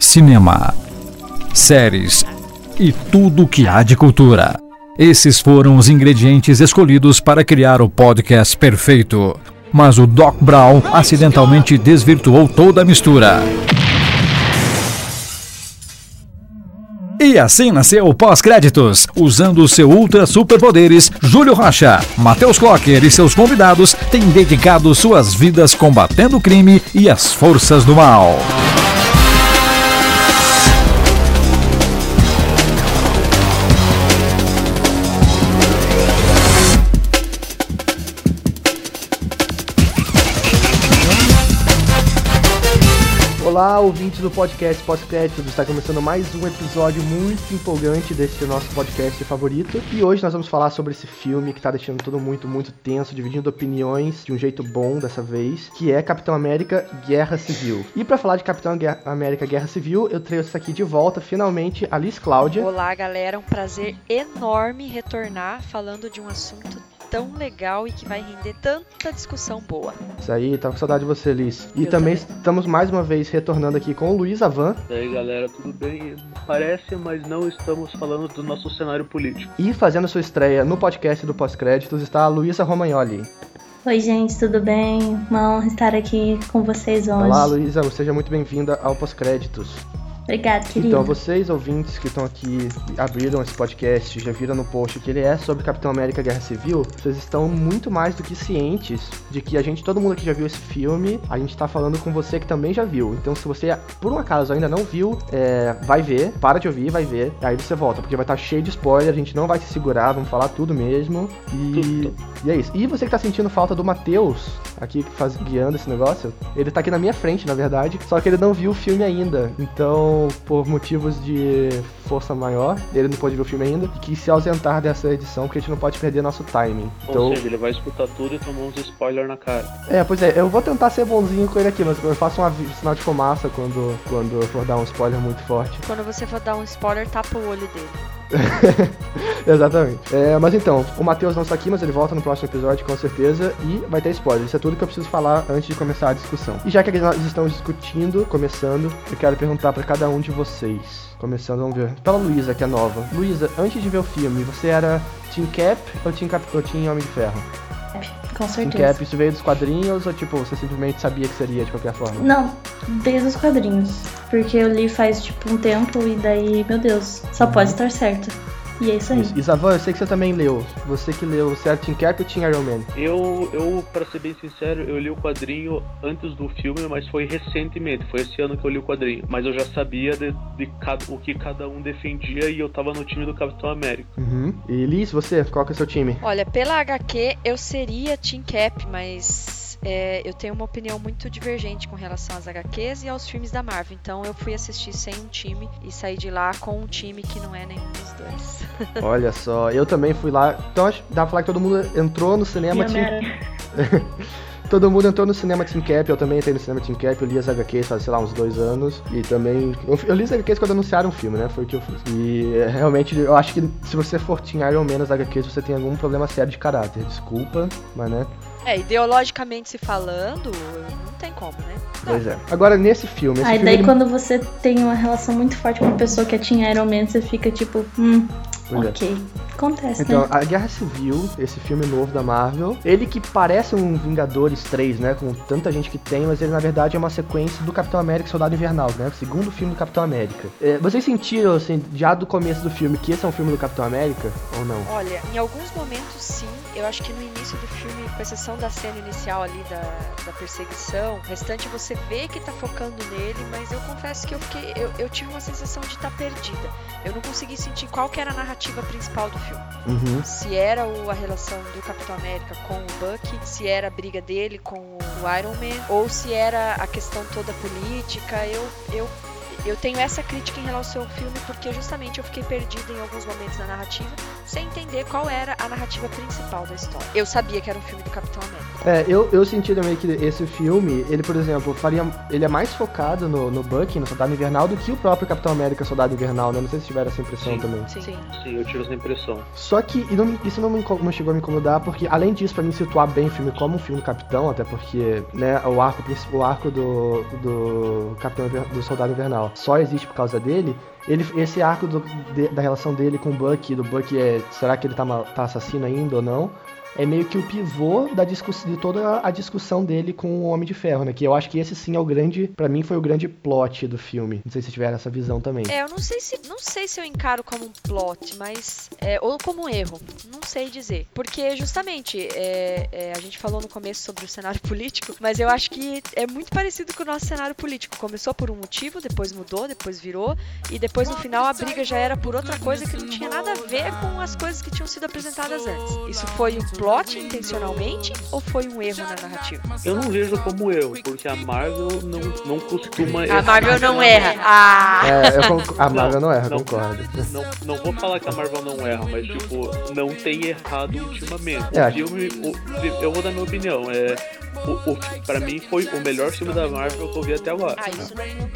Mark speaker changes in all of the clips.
Speaker 1: cinema, séries e tudo que há de cultura. Esses foram os ingredientes escolhidos para criar o podcast perfeito. Mas o Doc Brown acidentalmente desvirtuou toda a mistura. E assim nasceu o Pós-Créditos. Usando seu ultra superpoderes, Júlio Rocha, Matheus Clocker e seus convidados têm dedicado suas vidas combatendo o crime e as forças do mal.
Speaker 2: Olá, ouvintes do podcast Pós-Créditos. Está começando mais um episódio muito empolgante desse nosso podcast favorito. E hoje nós vamos falar sobre esse filme que está deixando tudo muito, muito tenso, dividindo opiniões de um jeito bom dessa vez, que é Capitão América Guerra Civil. E para falar de Capitão Guerra América Guerra Civil, eu trouxe aqui de volta, finalmente, a Liz Cláudia.
Speaker 3: Olá, galera. Um prazer enorme retornar falando de um assunto tão legal e que vai render tanta discussão boa.
Speaker 2: Isso aí, tava com saudade de você, Liz. E também, também, estamos mais uma vez retornando aqui com o Luiz Avan.
Speaker 4: E aí, galera, tudo bem? Parece, mas não estamos falando do nosso cenário político.
Speaker 2: E fazendo sua estreia no podcast do Pós-Créditos está a Luísa Romagnoli.
Speaker 5: Oi, gente, tudo bem? Uma honra estar aqui com vocês hoje.
Speaker 2: Olá, Luísa, seja muito bem-vinda ao Pós-Créditos.
Speaker 5: Obrigado, querido.
Speaker 2: Então, vocês ouvintes que estão aqui, abriram esse podcast, já viram no post que ele é sobre Capitão América Guerra Civil, vocês estão muito mais do que cientes de que a gente, todo mundo aqui já viu esse filme, a gente tá falando com você que também já viu. Então, se você, por um acaso, ainda não viu, é, vai ver, para de ouvir, vai ver, aí você volta, porque vai estar tá cheio de spoiler, a gente não vai se segurar, vamos falar tudo mesmo. E, e é isso. E você que tá sentindo falta do Matheus, aqui faz, guiando esse negócio, ele tá aqui na minha frente, na verdade, só que ele não viu o filme ainda. Então, por motivos de força maior, ele não pôde ver o filme ainda, e quis se ausentar dessa edição, porque a gente não pode perder nosso timing.
Speaker 4: Então... Ou seja, ele vai escutar tudo e tomar uns spoilers na cara.
Speaker 2: É, pois é, eu vou tentar ser bonzinho com ele aqui, mas eu faço um sinal de fumaça quando, quando eu for dar um spoiler muito forte.
Speaker 3: Quando você for dar um spoiler, tapa o olho dele.
Speaker 2: Exatamente. É, mas então, o Matheus não está aqui, mas ele volta no próximo episódio com certeza e vai ter spoiler. Isso é tudo que eu preciso falar antes de começar a discussão. E já que nós estamos discutindo, começando, eu quero perguntar para cada um de vocês. Começando, vamos ver. Pela Luísa, que é nova. Luísa, antes de ver o filme, você era Team Cap ou Team, Cap ou team Homem de Ferro?
Speaker 5: Com certeza.
Speaker 2: Team Cap, isso veio dos quadrinhos ou tipo, você simplesmente sabia que seria de qualquer forma?
Speaker 5: Não, desde os quadrinhos. Porque eu li faz tipo um tempo e daí, meu Deus, só uhum. pode estar certo. E é isso aí.
Speaker 2: Isavan, eu sei que você também leu. Você que leu, certo? Team Cap ou Team Iron Man?
Speaker 4: Eu, eu, pra ser bem sincero, eu li o quadrinho antes do filme, mas foi recentemente. Foi esse ano que eu li o quadrinho. Mas eu já sabia de, de cada, o que cada um defendia e eu tava no time do Capitão América.
Speaker 2: Uhum. E Liz, você, qual que é o seu time?
Speaker 3: Olha, pela HQ eu seria Team Cap, mas é, eu tenho uma opinião muito divergente com relação às HQs e aos filmes da Marvel. Então eu fui assistir sem um time e saí de lá com um time que não é nenhum dos dois.
Speaker 2: Olha só, eu também fui lá. Então dá pra falar que todo mundo entrou no cinema. Tinha... todo mundo entrou no cinema Team Cap, eu também entrei no cinema Team Cap, eu li as HQs faz, sei lá, uns dois anos. E também. Eu, eu li as HQs quando anunciaram o filme, né? Foi o que eu fiz. E é, realmente, eu acho que se você for Team Iron Man nas HQs, você tem algum problema sério de caráter. Desculpa, mas né.
Speaker 3: É, ideologicamente se falando, não tem como, né?
Speaker 2: Pois é. Agora, nesse filme. Esse
Speaker 5: Aí
Speaker 2: filme
Speaker 5: daí, ele... quando você tem uma relação muito forte com uma pessoa que tinha Iron Man, você fica tipo, hum, Pois é. ok. É. Acontece,
Speaker 2: então,
Speaker 5: né?
Speaker 2: a Guerra Civil, esse filme novo da Marvel, ele que parece um Vingadores 3, né? Com tanta gente que tem, mas ele na verdade é uma sequência do Capitão América Soldado Invernal, né? O segundo filme do Capitão América. É, vocês sentiram, assim, já do começo do filme, que esse é um filme do Capitão América ou não?
Speaker 3: Olha, em alguns momentos sim. Eu acho que no início do filme, com exceção da cena inicial ali da, da perseguição, o restante você vê que tá focando nele, mas eu confesso que eu fiquei. Eu, eu tive uma sensação de estar tá perdida. Eu não consegui sentir qual que era a narrativa principal do filme filme.
Speaker 2: Uhum.
Speaker 3: Se era o, a relação do Capitão América com o Bucky, se era a briga dele com o Iron Man, ou se era a questão toda política. Eu, eu eu tenho essa crítica em relação ao filme porque justamente eu fiquei perdida em alguns momentos na narrativa, sem entender qual era a narrativa principal da história. Eu sabia que era um filme do Capitão América.
Speaker 2: É, eu, eu senti também que esse filme, ele, por exemplo, faria. Ele é mais focado no, no Bucky, no Soldado Invernal, do que o próprio Capitão América Soldado Invernal, né? Não sei se tiveram essa impressão
Speaker 4: sim,
Speaker 2: também.
Speaker 3: Sim. sim.
Speaker 4: Sim, eu tive essa impressão.
Speaker 2: Só que não, isso não, me, não chegou a me incomodar, porque além disso, pra mim situar bem o filme como um filme do Capitão, até porque, né, o arco, o arco do, do Capitão do Soldado Invernal só, existe por causa dele, ele, esse arco do, de, da relação dele com o Buck, do Buck é, será que ele tá, tá assassino ainda ou não? É meio que o pivô da de toda a discussão dele com o Homem de Ferro, né? Que eu acho que esse sim é o grande, para mim foi o grande plot do filme. Não sei se tiveram essa visão também.
Speaker 3: É, eu não sei se não sei se eu encaro como um plot, mas é, ou como um erro, não sei dizer, porque justamente é, é, a gente falou no começo sobre o cenário político, mas eu acho que é muito parecido com o nosso cenário político. Começou por um motivo, depois mudou, depois virou e depois no final a briga já era por outra coisa que não tinha nada a ver com as coisas que tinham sido apresentadas antes. Isso foi plot intencionalmente ou foi um erro na narrativa?
Speaker 4: Eu não vejo como erro, porque a Marvel não, não costuma
Speaker 3: errar. A Marvel não erra. Ah.
Speaker 2: É, a Marvel não, não erra, não, concordo.
Speaker 4: Não, não vou falar que a Marvel não erra, mas tipo, não tem errado ultimamente. É, o filme, o, eu vou dar minha opinião. É, o, o, pra mim foi o melhor filme da Marvel que eu vi até agora.
Speaker 3: Ah, isso não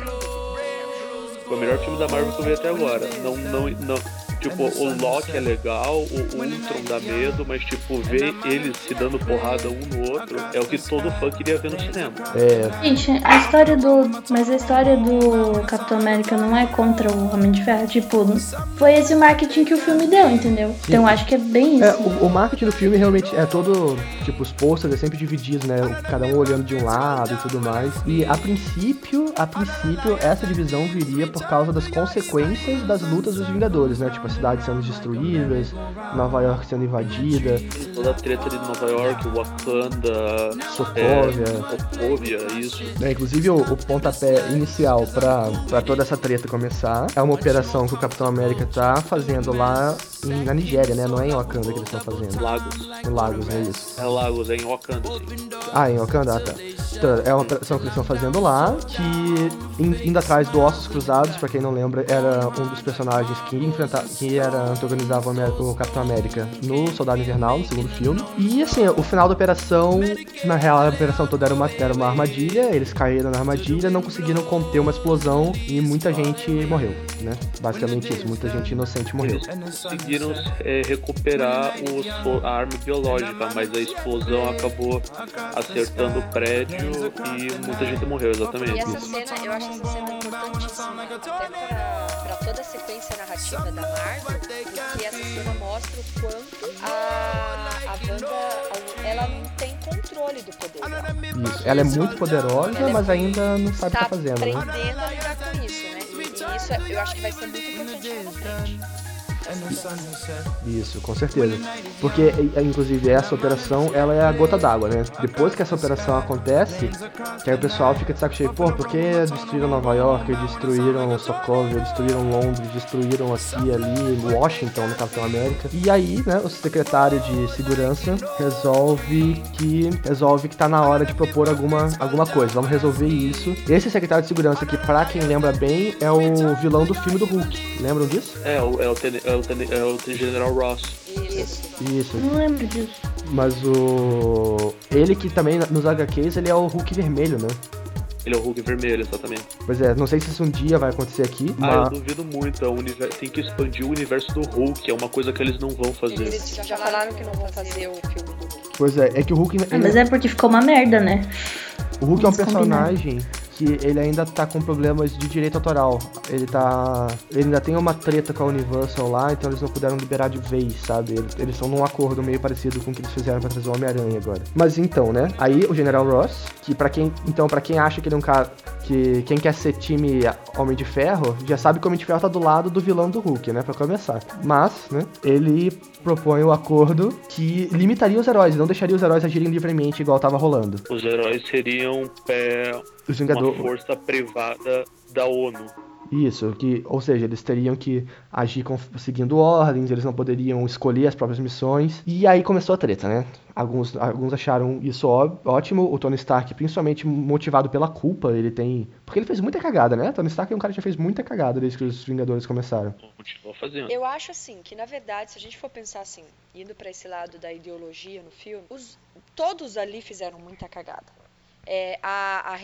Speaker 4: Foi o melhor filme da Marvel que eu vi até agora. Não, não, não, Tipo, o Loki é legal, o Ultron dá medo, mas tipo, ver eles se dando porrada um no outro é o que todo fã queria ver no cinema.
Speaker 2: É.
Speaker 5: Gente, a história do. Mas a história do Capitão América não é contra o Homem de Ferro. Tipo, foi esse marketing que o filme deu, entendeu? Sim. Então acho que é bem
Speaker 2: é,
Speaker 5: isso. É,
Speaker 2: o, o, marketing do filme realmente é todo. Tipo, os posters é sempre dividido, né? Cada um olhando de um lado e tudo mais. E a princípio, a princípio, essa divisão viria por causa das consequências das lutas dos Vingadores, né? Tipo, cidades sendo destruídas, Nova York sendo invadida.
Speaker 4: Toda a treta de Nova York, Wakanda,
Speaker 2: Sokovia.
Speaker 4: É, Sokovia, isso.
Speaker 2: É, inclusive o, o pontapé inicial para toda essa treta começar é uma operação que o Capitão América tá fazendo lá em, na Nigéria, né? Não é em Wakanda que eles estão fazendo.
Speaker 4: Lagos.
Speaker 2: Em Lagos, é isso.
Speaker 4: É Lagos, é em Wakanda, sim.
Speaker 2: Ah, em Wakanda? Ah, tá. Então, é uma operação que eles estão fazendo lá, que indo atrás do Ossos Cruzados, para quem não lembra, era um dos personagens que enfrentava, que era antagonizava o Capitão América no Soldado Invernal, no segundo filme. E assim, o final da operação, na real, a operação toda era uma, era uma armadilha, eles caíram na armadilha, não conseguiram conter uma explosão e muita gente morreu, né? Basicamente isso, muita gente inocente morreu.
Speaker 4: Eles conseguiram é, recuperar o, a arma biológica, mas a explosão acabou acertando o prédio e muita gente morreu, exatamente.
Speaker 3: E essa cena, eu acho essa cena importantíssima, até pra, pra toda a sequência narrativa da Marvel, porque essa cena mostra o quanto a, a Wanda, ela não tem controle do poder dela.
Speaker 2: Isso, ela é muito poderosa, ela é mas ainda não sabe o que tá fazendo,
Speaker 3: né? aprendendo a lidar com isso, né? E isso é, eu acho que vai ser muito importante frente.
Speaker 2: Isso, com certeza. Porque, inclusive, essa operação, ela é a gota d'água, né? Depois que essa operação acontece, que aí o pessoal fica de saco cheio, pô, por que destruíram Nova York, destruíram Sokovia, destruíram Londres, destruíram aqui, ali, Washington, no Capitão América. E aí, né, o secretário de segurança resolve que resolve que tá na hora de propor alguma, alguma coisa. Vamos resolver isso. Esse secretário de segurança, que pra quem lembra bem, é o vilão do filme do Hulk. Lembram disso?
Speaker 4: É, o, é o, é o, é o General Ross.
Speaker 3: Isso.
Speaker 2: Isso.
Speaker 5: Não lembro disso.
Speaker 2: Mas o. Ele que também nos HQs ele é o Hulk vermelho, né?
Speaker 4: Ele é o Hulk vermelho, exatamente.
Speaker 2: Pois é, não sei se isso um dia vai acontecer aqui.
Speaker 4: Ah, mas... eu duvido muito. É universo... Tem que expandir o universo do Hulk, é uma coisa que eles não vão fazer.
Speaker 3: Eles já falaram que não vão fazer o filme do Hulk.
Speaker 2: Pois é, é que o Hulk.
Speaker 5: Ah, mas é porque ficou uma merda, né?
Speaker 2: O Hulk Vamos é um personagem. Combinar que ele ainda tá com problemas de direito autoral. Ele tá. Ele ainda tem uma treta com a Universal lá, então eles não puderam liberar de vez, sabe? Eles estão num acordo meio parecido com o que eles fizeram pra trazer o Homem-Aranha agora. Mas então, né? Aí o General Ross, que para quem. Então, para quem acha que ele é um cara. Que quem quer ser time Homem de Ferro, já sabe que o Homem de Ferro tá do lado do vilão do Hulk, né? Pra começar. Mas, né? Ele propõe o um acordo que limitaria os heróis, não deixaria os heróis agirem livremente igual tava rolando.
Speaker 4: Os heróis seriam é, os Vingadores... uma força privada da ONU.
Speaker 2: Isso, que, ou seja, eles teriam que agir com, seguindo ordens, eles não poderiam escolher as próprias missões. E aí começou a treta, né? Alguns, alguns acharam isso ó, ótimo. O Tony Stark, principalmente motivado pela culpa, ele tem. Porque ele fez muita cagada, né? Tony Stark é um cara que já fez muita cagada desde que os Vingadores começaram.
Speaker 4: Continuou fazendo.
Speaker 3: Eu acho assim, que na verdade, se a gente for pensar assim, indo para esse lado da ideologia no filme, os, todos ali fizeram muita cagada. É, a, a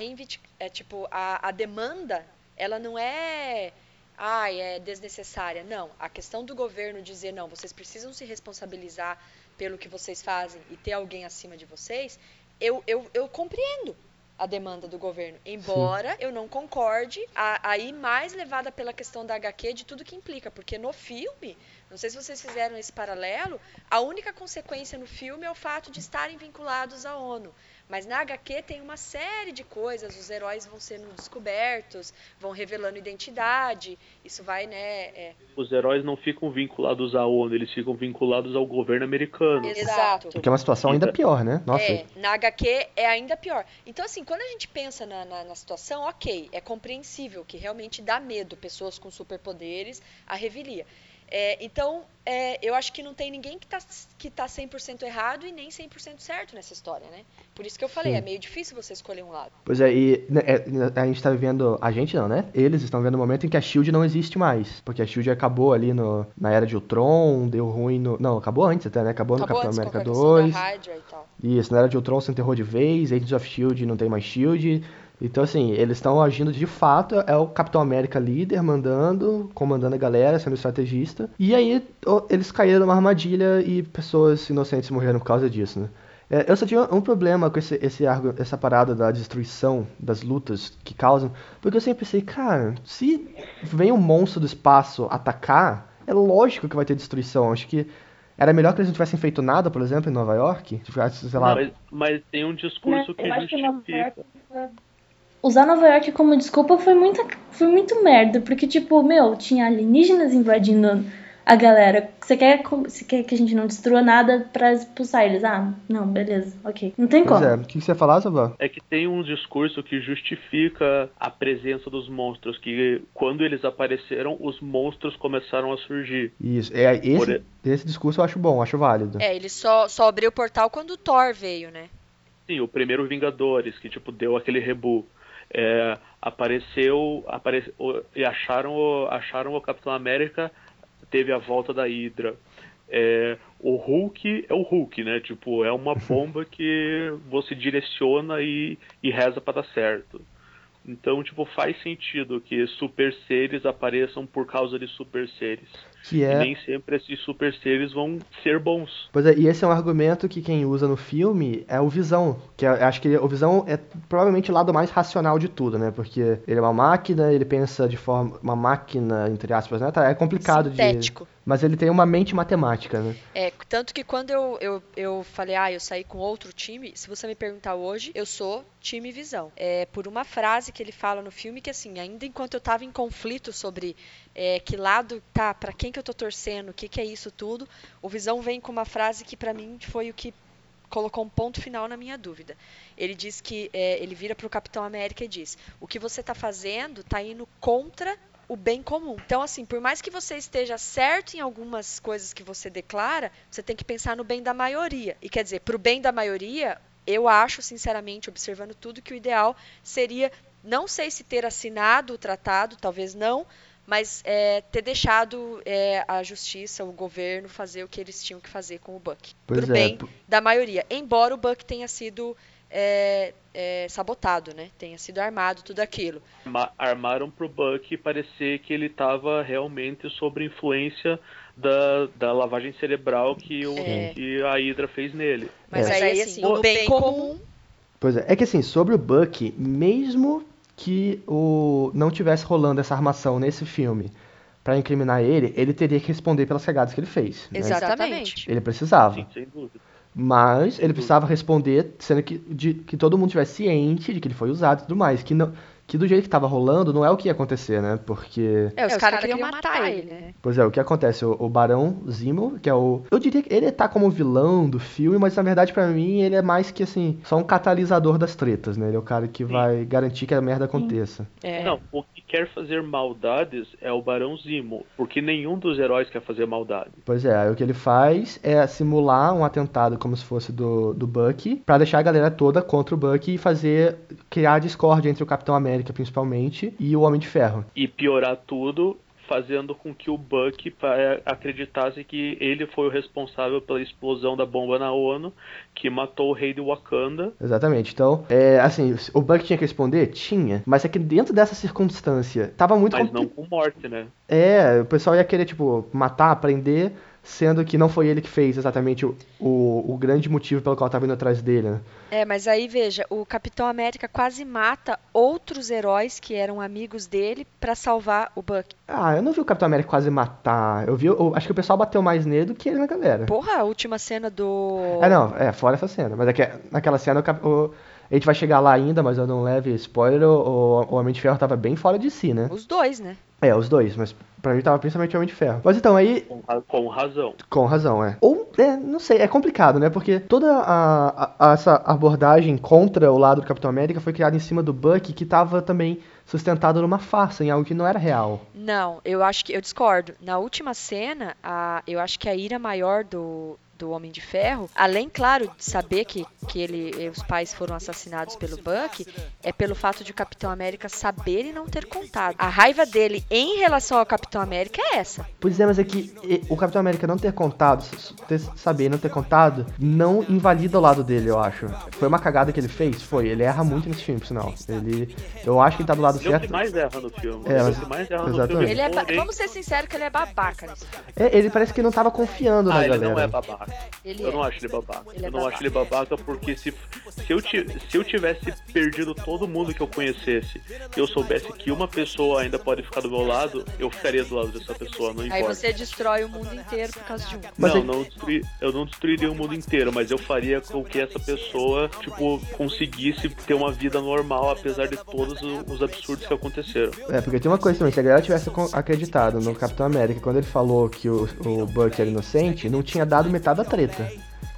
Speaker 3: é, tipo, a, a demanda ela não é ai, é desnecessária. Não, a questão do governo dizer não, vocês precisam se responsabilizar pelo que vocês fazem e ter alguém acima de vocês, eu, eu, eu compreendo a demanda do governo. Embora Sim. eu não concorde, aí mais levada pela questão da HQ de tudo que implica, porque no filme, não sei se vocês fizeram esse paralelo, a única consequência no filme é o fato de estarem vinculados à ONU. Mas na HQ tem uma série de coisas, os heróis vão sendo descobertos, vão revelando identidade, isso vai, né... É...
Speaker 4: Os heróis não ficam vinculados à ONU, eles ficam vinculados ao governo americano.
Speaker 3: Exato.
Speaker 2: Porque é uma situação ainda pior, né?
Speaker 3: Nossa. É, na HQ é ainda pior. Então, assim, quando a gente pensa na, na, na situação, ok, é compreensível que realmente dá medo pessoas com superpoderes a revelia. É, então, é, eu acho que não tem ninguém que está que tá 100% errado e nem 100% certo nessa história, né? Por isso que eu falei, Sim. é meio difícil você escolher um lado.
Speaker 2: Pois é, e né, é, a gente está vivendo, a gente não, né? Eles estão vivendo um momento em que a SHIELD não existe mais, porque a SHIELD acabou ali no, na Era de Ultron, deu ruim no... Não, acabou antes até, né? Acabou, acabou no Capitão América 2. Isso, na Era de Ultron se enterrou de vez, Agents of SHIELD não tem mais SHIELD... Então, assim, eles estão agindo de fato, é o Capitão América líder, mandando, comandando a galera, sendo estrategista. E aí eles caíram numa armadilha e pessoas inocentes morreram por causa disso, né? É, eu só tinha um problema com esse, esse, essa parada da destruição das lutas que causam, porque eu sempre pensei, cara, se vem um monstro do espaço atacar, é lógico que vai ter destruição. Acho que era melhor que eles não tivessem feito nada, por exemplo, em Nova York. Sei lá.
Speaker 4: Mas, mas tem um discurso que justifica
Speaker 5: usar Nova York como desculpa foi, muita, foi muito merda, porque, tipo, meu, tinha alienígenas invadindo a galera. Você quer, você quer que a gente não destrua nada pra expulsar eles? Ah, não, beleza, ok. Não tem pois como.
Speaker 2: É. O que você ia falar, Sabá?
Speaker 4: É que tem um discurso que justifica a presença dos monstros, que quando eles apareceram, os monstros começaram a surgir.
Speaker 2: Isso, é, esse, Por... esse discurso eu acho bom, acho válido.
Speaker 3: É, ele só, só abriu o portal quando o Thor veio, né?
Speaker 4: Sim, o primeiro Vingadores, que tipo, deu aquele rebu é, apareceu, apareceu e acharam, acharam o Capitão América, teve a volta da Hydra. É, o Hulk é o Hulk, né? Tipo, é uma bomba que você direciona e, e reza para dar certo. Então, tipo, faz sentido que super seres apareçam por causa de super seres. Que é... E nem sempre esses super seres vão ser bons.
Speaker 2: Pois é, e esse é um argumento que quem usa no filme é o Visão. Que é, acho que o Visão é provavelmente o lado mais racional de tudo, né? Porque ele é uma máquina, ele pensa de forma. Uma máquina, entre aspas, né? Tá, é complicado
Speaker 3: Sintético.
Speaker 2: de. Mas ele tem uma mente matemática, né?
Speaker 3: É, tanto que quando eu, eu, eu falei, ah, eu saí com outro time, se você me perguntar hoje, eu sou time Visão. É por uma frase que ele fala no filme que, assim, ainda enquanto eu tava em conflito sobre é, que lado tá, para quem que eu tô torcendo, o que que é isso tudo, o Visão vem com uma frase que para mim foi o que colocou um ponto final na minha dúvida. Ele diz que é, ele vira para o Capitão América e diz: o que você está fazendo está indo contra o bem comum. Então, assim, por mais que você esteja certo em algumas coisas que você declara, você tem que pensar no bem da maioria. E quer dizer, para o bem da maioria, eu acho, sinceramente, observando tudo, que o ideal seria, não sei se ter assinado o tratado, talvez não, mas é, ter deixado é, a justiça, o governo, fazer o que eles tinham que fazer com o Buck. Pois pro é. bem da maioria. Embora o Buck tenha sido é, é, sabotado, né? Tenha sido armado, tudo aquilo.
Speaker 4: Armaram pro Buck parecer que ele estava realmente sob influência da, da lavagem cerebral que, o, é. que a Hydra fez nele.
Speaker 3: Mas aí, assim, o bem comum...
Speaker 2: Pois é, é que assim, sobre o Buck, mesmo que o não tivesse rolando essa armação nesse filme para incriminar ele, ele teria que responder pelas cagadas que ele fez.
Speaker 3: Né? Exatamente.
Speaker 2: Ele precisava.
Speaker 4: Sim, sem dúvida.
Speaker 2: Mas ele precisava responder, sendo que, de, que todo mundo tivesse ciente de que ele foi usado e tudo mais. Que não, que do jeito que tava rolando, não é o que ia acontecer, né? Porque.
Speaker 3: É, os, é, os caras cara queriam matar ele, né?
Speaker 2: Pois é, o que acontece? O, o Barão Zimo, que é o. Eu diria que ele tá como vilão do filme, mas na verdade, para mim, ele é mais que assim, só um catalisador das tretas, né? Ele é o cara que Sim. vai garantir que a merda aconteça.
Speaker 4: É. Não, o que quer fazer maldades é o Barão Zimo, porque nenhum dos heróis quer fazer maldade.
Speaker 2: Pois é, aí o que ele faz é simular um atentado como se fosse do, do Bucky, para deixar a galera toda contra o Bucky e fazer. criar discórdia entre o Capitão América América principalmente, e o Homem de Ferro.
Speaker 4: E piorar tudo, fazendo com que o Buck acreditasse que ele foi o responsável pela explosão da bomba na ONU, que matou o rei de Wakanda.
Speaker 2: Exatamente. Então, é, assim, o Buck tinha que responder? Tinha. Mas é que dentro dessa circunstância, tava muito...
Speaker 4: Mas não com morte, né?
Speaker 2: É, o pessoal ia querer, tipo, matar, prender sendo que não foi ele que fez exatamente o, o, o grande motivo pelo qual estava indo atrás dele, né?
Speaker 3: É, mas aí veja, o Capitão América quase mata outros heróis que eram amigos dele pra salvar o Buck.
Speaker 2: Ah, eu não vi o Capitão América quase matar. Eu vi, eu, acho que o pessoal bateu mais nele do que ele na galera.
Speaker 3: Porra, a última cena do.
Speaker 2: É, não, é, fora essa cena. Mas é que naquela cena o, cap- o- a gente vai chegar lá ainda, mas eu não leve spoiler, o, o Homem de Ferro tava bem fora de si, né?
Speaker 3: Os dois, né?
Speaker 2: É, os dois, mas pra mim tava principalmente o Homem de Ferro. Mas então, aí,
Speaker 4: Com, com razão.
Speaker 2: com razão, é. Ou, é, não sei, é complicado, né? Porque toda a, a- essa abordagem contra o lado do Capitão América foi criada em cima do Buck, que tava também sustentado numa farsa, em algo que não era real.
Speaker 3: Não, eu acho que eu discordo. Na última cena, a, eu acho que a ira maior do, do Homem de Ferro, além, claro, de saber que, que ele, os pais foram assassinados pelo Buck, é pelo fato de o Capitão América saber e não ter contado. A raiva dele em relação ao Capitão América é essa.
Speaker 2: Pois é, mas é que e, o Capitão América não ter contado, ter, saber e não ter contado, não invalida o lado dele, eu acho. Foi uma cagada que ele fez? Foi. Ele erra muito nesse filme, por sinal. Ele, eu acho que ele tá do lado
Speaker 4: Ele é o
Speaker 2: certo.
Speaker 4: que mais erra no filme.
Speaker 2: É, mas-
Speaker 4: que mais erra no filme.
Speaker 3: Ele é
Speaker 4: porém-
Speaker 3: Vamos ser sinceros que ele é babaca nesse filme.
Speaker 2: É, ele parece que não tava confiando na
Speaker 4: Ah, ele
Speaker 2: galera.
Speaker 4: não é babaca.
Speaker 3: Ele
Speaker 4: Eu
Speaker 3: é.
Speaker 4: não acho ele babaca.
Speaker 3: Ele é
Speaker 4: eu não
Speaker 3: babaca.
Speaker 4: acho ele babaca porque se, se, eu, se eu tivesse perdido todo mundo que eu conhecesse e eu soubesse que uma pessoa ainda pode ficar do meu lado, eu ficaria do lado dessa pessoa, não
Speaker 3: Aí
Speaker 4: importa.
Speaker 3: você destrói o mundo inteiro por causa de um.
Speaker 2: Mas
Speaker 4: não,
Speaker 2: é-
Speaker 4: não destruir, eu não destruiria o mundo inteiro, mas eu faria com que essa pessoa, tipo, conseguisse ter uma vida normal, apesar de todos os absurdos que aconteceram.
Speaker 2: É, porque tem uma coisa também, se a galera tivesse acreditado no Capitão América quando ele falou que o, o Buck era inocente, não tinha dado metade treta.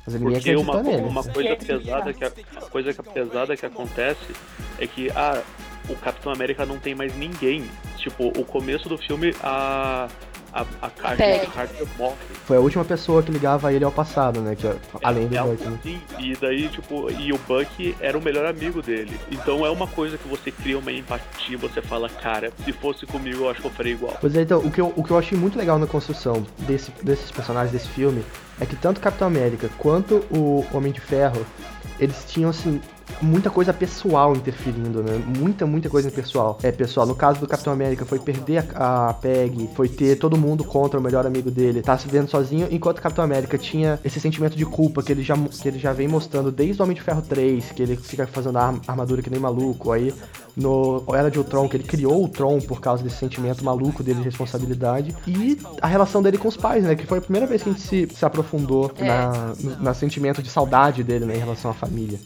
Speaker 2: Mas
Speaker 4: Porque uma, uma coisa pesada que a, a coisa pesada que acontece é que ah, o Capitão América não tem mais ninguém. Tipo, o começo do filme a a, a Carter, a Carter morre.
Speaker 2: Foi a última pessoa que ligava ele ao passado, né? Que, além do
Speaker 4: É
Speaker 2: Buck, né?
Speaker 4: assim, e daí, tipo, e o Buck era o melhor amigo dele. Então é uma coisa que você cria uma empatia, você fala, cara, se fosse comigo eu acho que eu faria igual.
Speaker 2: Pois é, então, o que, eu, o que eu achei muito legal na construção desse, desses personagens desse filme é que tanto o Capitão América quanto o Homem de Ferro, eles tinham, assim, muita coisa pessoal interferindo, né? Muita, muita coisa pessoal. É, pessoal, no caso do Capitão América foi perder a, a Peg, foi ter todo mundo contra o melhor amigo dele, tá se vendo sozinho, enquanto o Capitão América tinha esse sentimento de culpa que ele já, que ele já vem mostrando desde o Homem de Ferro 3, que ele fica fazendo a arm- armadura que nem maluco, aí no Era de Ultron, que ele criou o Tron por causa desse sentimento maluco dele de responsabilidade, e a relação dele com os pais, né, que foi a primeira vez que a gente se, se aprofundou
Speaker 3: É.
Speaker 2: na, no, na sentimento de saudade dele, né, em relação à família.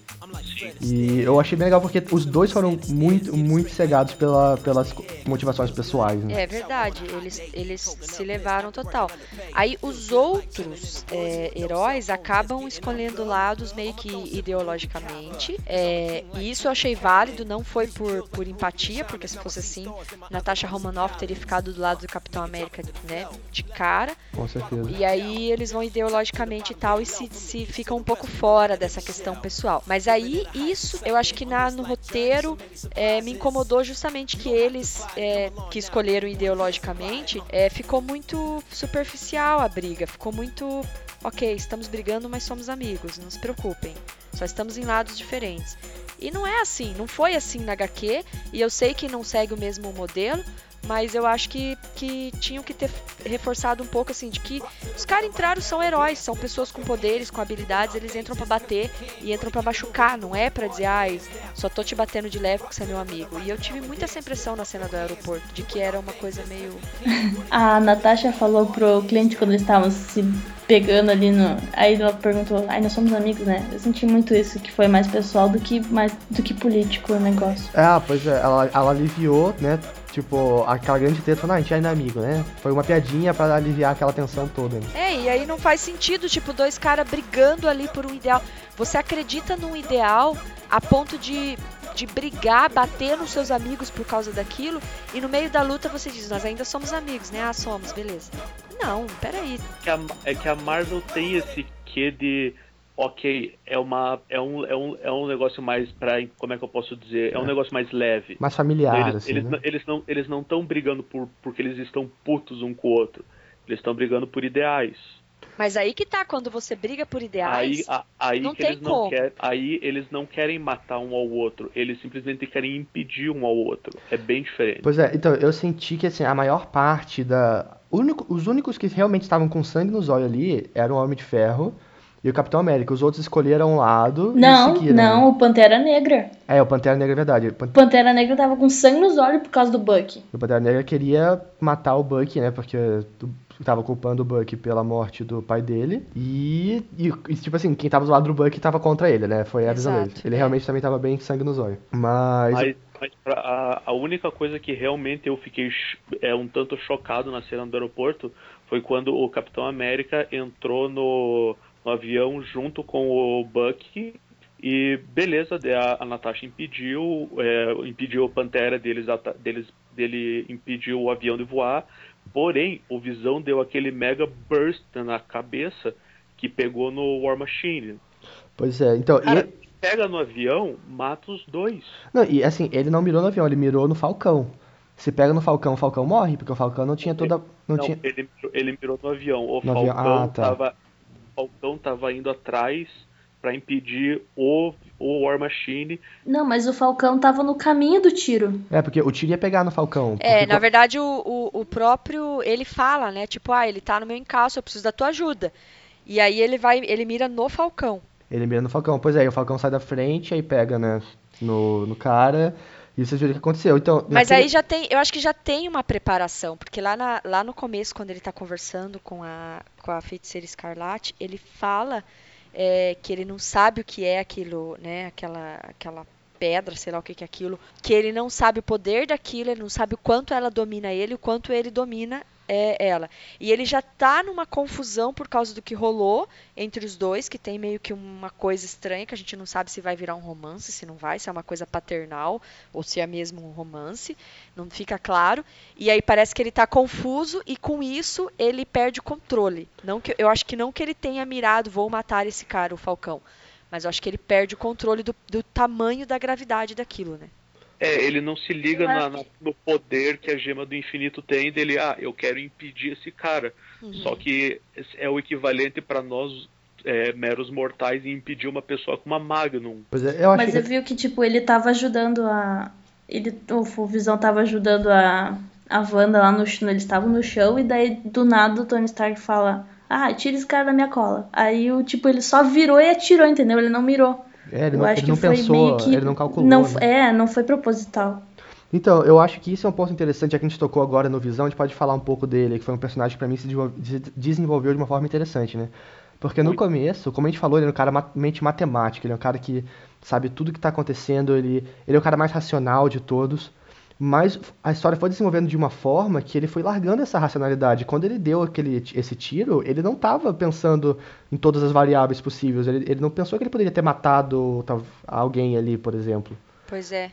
Speaker 2: E eu achei bem legal porque os dois foram muito, muito cegados pela, pelas motivações pessoais, né.
Speaker 3: É verdade, eles, eles se levaram total. Aí os outros é, heróis acabam escolhendo lados meio que ideologicamente. É, e isso eu achei válido, não foi por, por empatia, porque se fosse assim, Natasha Romanoff teria ficado do lado do Capitão América, né, de cara.
Speaker 2: Com certeza.
Speaker 3: E aí eles vão ideologicamente e tal e se, se ficam um pouco fora dessa questão pessoal. Mas aí isso, eu acho que na, no roteiro é, me incomodou justamente que eles é, que escolheram ideologicamente é, ficou muito superficial a briga, ficou muito ok, estamos brigando, mas somos amigos, não se preocupem. Só estamos em lados diferentes. E não é assim, não foi assim na HQ, e eu sei que não segue o mesmo modelo, mas eu acho que, que tinham que ter reforçado um pouco assim de que os caras entraram são heróis, são pessoas com poderes, com habilidades, eles entram pra bater e entram pra machucar, não é pra dizer, ai, só tô te batendo de leve porque você é meu amigo. E eu tive muito essa impressão na cena do aeroporto, de que era uma coisa meio.
Speaker 5: A Natasha falou pro cliente quando eles estavam se pegando ali no. Aí ela perguntou, ai, nós somos amigos, né? Eu senti muito isso, que foi mais pessoal do que mais do que político o negócio.
Speaker 2: Ah, pois é, ela, ela aliviou, né? Tipo, aquela grande treta, falando, ah, a gente ainda é amigo, né? Foi uma piadinha pra aliviar aquela tensão toda. Né?
Speaker 3: É, e aí não faz sentido, tipo, dois caras brigando ali por um ideal. Você acredita num ideal a ponto de, de brigar, bater nos seus amigos por causa daquilo, e no meio da luta você diz, nós ainda somos amigos, né? Ah, somos, beleza. Não, peraí.
Speaker 4: Que a- é que a Marvel tem esse quê de ok, é uma é um, é um, é um negócio mais pra. como é que eu posso dizer? É um negócio mais leve.
Speaker 2: Mais familiar,
Speaker 4: Eles,
Speaker 2: assim,
Speaker 4: eles,
Speaker 2: né?
Speaker 4: não- eles não eles não estão brigando por porque eles estão putos um com o outro. Eles estão brigando por ideais.
Speaker 3: Mas aí que tá, quando você briga por
Speaker 4: Aí,
Speaker 3: ideais.
Speaker 4: a- aí
Speaker 3: não
Speaker 4: que
Speaker 3: tem
Speaker 4: eles não
Speaker 3: como.
Speaker 4: querem, aí eles não querem matar um ao outro, eles simplesmente querem impedir um ao outro. É bem diferente.
Speaker 2: Pois é, então, eu senti que assim, a maior parte da, único, os únicos que realmente estavam com sangue nos olhos ali eram o Homem de Ferro e o Capitão América. Os outros escolheram um lado
Speaker 5: Não,
Speaker 2: e seguiram.
Speaker 5: não, o Pantera Negra.
Speaker 2: É, o Pantera Negra é verdade. O Pan-
Speaker 5: Pantera Negra tava com sangue nos olhos por causa do Bucky.
Speaker 2: o Pantera Negra queria matar o Bucky, né? Porque tava culpando o Bucky pela morte do pai dele. E, e, e, tipo assim, quem tava do lado do Bucky tava contra ele, né? Foi a visão dele. Ele realmente também tava bem sangue nos olhos. Mas.
Speaker 4: Mas, mas pra- a, a única coisa que realmente eu fiquei é, um tanto chocado na cena do aeroporto foi quando o Capitão América entrou no, no avião junto com o Bucky e beleza, a, a Natasha impediu, é, impediu o Pantera deles, deles, dele impediu o avião de voar, porém o Visão deu aquele mega burst na cabeça que pegou no War Machine.
Speaker 2: Pois é, então. e-
Speaker 4: Cara, pega no avião, mata os dois.
Speaker 2: Não, e assim, ele não mirou no avião, ele mirou no Falcão. Se pega no Falcão, o Falcão morre, porque o Falcão não tinha toda. Não,
Speaker 4: Não,
Speaker 2: tinha.
Speaker 4: ele, mirou- ele mirou no avião. O
Speaker 2: No avião,
Speaker 4: Falcão
Speaker 2: ah, tá.
Speaker 4: tava, Falcão tava indo atrás pra impedir o, o War Machine.
Speaker 5: Não, mas o Falcão tava no caminho do tiro.
Speaker 2: É, porque o tiro ia pegar no Falcão.
Speaker 3: É, na verdade, o, o, o próprio, ele fala, né? Tipo, ah, ele tá no meu encalço, eu preciso da tua ajuda. E aí ele vai, ele mira no Falcão.
Speaker 2: Ele mira no Falcão. Pois é, e o Falcão sai da frente, aí pega, né, no, no cara. E vocês viram o que aconteceu. Então,
Speaker 3: Mas aí já tem, eu acho que já tem uma preparação, porque lá, na- lá no começo, quando ele tá conversando com a, com a feiticeira Escarlate, ele fala é, que ele não sabe o que é aquilo, né? Aquela, aquela pedra, sei lá o que que é aquilo, que ele não sabe o poder daquilo, ele não sabe o quanto ela domina ele, o quanto ele domina é, ela. E ele já tá numa confusão por causa do que rolou entre os dois, que tem meio que uma coisa estranha, que a gente não sabe se vai virar um romance, se não vai, se é uma coisa paternal ou se é mesmo um romance, não fica claro. E aí parece que ele tá confuso e com isso ele perde o controle. Não que, eu acho que não que ele tenha mirado, vou matar esse cara, o Falcão. Mas eu acho que ele perde o controle do, do tamanho da gravidade daquilo, né?
Speaker 4: É, ele não se liga na- na- no poder que a gema do infinito tem dele. Ah, eu quero impedir esse cara.
Speaker 3: Uhum.
Speaker 4: Só que é o equivalente pra nós é, meros mortais em impedir uma pessoa com uma Magnum.
Speaker 2: Pois é, eu
Speaker 5: Mas
Speaker 2: que.
Speaker 5: eu vi que, tipo, ele tava ajudando a. Ele, o Visão tava ajudando a, a Wanda lá no chão. Eles estavam no chão e daí do nada o Tony Stark fala: Ah, tira esse cara da minha cola. Aí o tipo, ele só virou e atirou, entendeu? Ele não mirou.
Speaker 2: É, ele
Speaker 5: eu
Speaker 2: não,
Speaker 5: acho
Speaker 2: ele
Speaker 5: que
Speaker 2: não pensou,
Speaker 5: que.
Speaker 2: ele não calculou.
Speaker 5: Não,
Speaker 2: né?
Speaker 5: É, não foi proposital.
Speaker 2: Então, eu acho que isso é um ponto interessante, já que a gente tocou agora no Visão, a gente pode falar um pouco dele, que foi um personagem que pra mim se desenvol- se desenvolveu de uma forma interessante, né? Porque no começo, como a gente falou, ele é um cara mente matemática, ele é um cara que sabe tudo que tá acontecendo, ele, ele é o cara mais racional de todos. Mas a história foi desenvolvendo de uma forma que ele foi largando essa racionalidade. Quando ele deu aquele, esse tiro, ele não estava pensando em todas as variáveis possíveis. Ele, ele não pensou que ele poderia ter matado alguém ali, por exemplo.
Speaker 3: Pois é.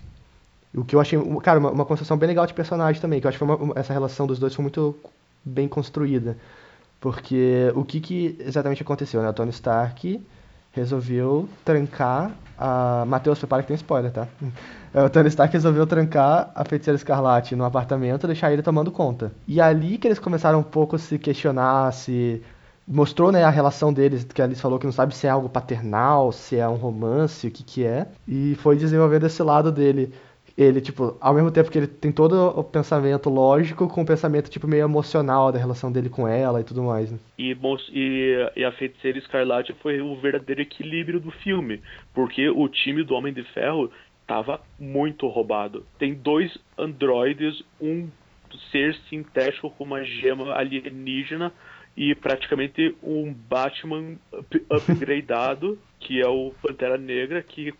Speaker 2: O que eu achei, cara, uma, uma construção bem legal de personagem também, que eu acho que uma- essa relação dos dois foi muito bem construída. Porque o que, que exatamente aconteceu, né? O Tony Stark resolveu trancar a... Matheus, prepara que tem spoiler, tá? É, O Tony Stark resolveu trancar a Feiticeira Escarlate no apartamento e deixar ele tomando conta. E ali que eles começaram um pouco a se questionar, se... Mostrou, né, a relação deles, que a Alice falou que não sabe se é algo paternal, se é um romance, o que que é. E foi desenvolvendo esse lado dele ele, tipo, ao mesmo tempo que ele tem todo o pensamento lógico, com o pensamento, tipo, meio emocional da relação dele com ela e tudo mais, né?
Speaker 4: E, e, e a Feiticeira Escarlate foi o verdadeiro equilíbrio do filme, porque o time do Homem de Ferro tava muito roubado. Tem dois androides, um ser sintético com uma gema alienígena e praticamente um Batman up- upgradado, que é o Pantera Negra, que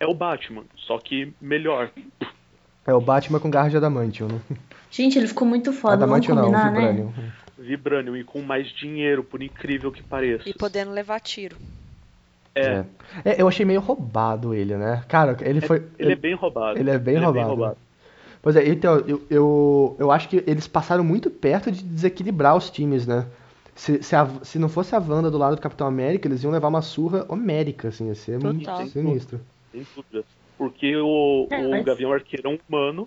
Speaker 4: é o Batman, só que melhor.
Speaker 2: É o Batman com garra de adamantium, né?
Speaker 5: Gente, ele ficou muito foda, vamos
Speaker 2: Adamantium não,
Speaker 5: combinar, né?
Speaker 2: Vibranium.
Speaker 4: Vibranium e com mais dinheiro, por incrível que pareça.
Speaker 3: E podendo levar tiro.
Speaker 4: É,
Speaker 2: É, eu achei meio roubado ele, né? Cara, ele foi...
Speaker 4: ele é bem roubado.
Speaker 2: ele é bem roubado. Pois é, então, eu, eu, eu acho que eles passaram muito perto de desequilibrar os times, né? Se, se, a- se não fosse a Wanda do lado do Capitão América, eles iam levar uma surra homérica, assim, ia ser muito
Speaker 3: Total.
Speaker 2: sinistro.
Speaker 4: Sem dúvida. Porque o,
Speaker 5: É,
Speaker 4: o
Speaker 5: mas-
Speaker 4: Gavião Arqueiro é um humano,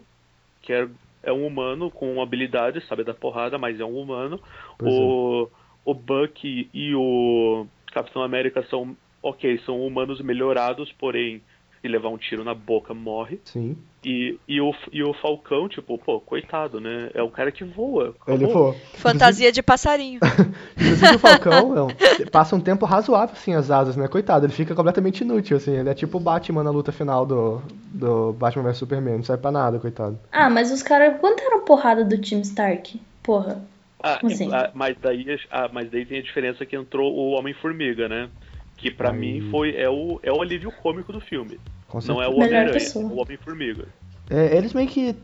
Speaker 4: que é, é um humano com habilidade, sabe da porrada, mas é um humano.
Speaker 2: Pois
Speaker 4: O, o Bucky e o Capitão América são, ok, são humanos melhorados, porém e levar um tiro na boca morre.
Speaker 2: Sim.
Speaker 4: E, e, o, e o Falcão, tipo, pô, coitado, né? É o cara que voa.
Speaker 2: Ele
Speaker 4: acabou.
Speaker 2: voou.
Speaker 3: Fantasia de passarinho.
Speaker 2: Inclusive o Falcão não, passa um tempo razoável assim as asas, né? Coitado, ele fica completamente inútil, assim. Ele é tipo o Batman na luta final do, do Batman vs Superman, não serve pra nada, coitado.
Speaker 5: Ah, mas os caras. Quanto era a porrada do time Stark? Porra.
Speaker 4: Ah,
Speaker 5: assim?
Speaker 4: ah, mas, daí, ah, mas daí tem a diferença que entrou o Homem-Formiga, né? Que pra
Speaker 2: Aí.
Speaker 4: mim foi é o, é o alívio cômico do filme.
Speaker 2: Com
Speaker 4: Não é o Homem-Aranha, é o Homem-Formiga.
Speaker 2: É, eles meio que.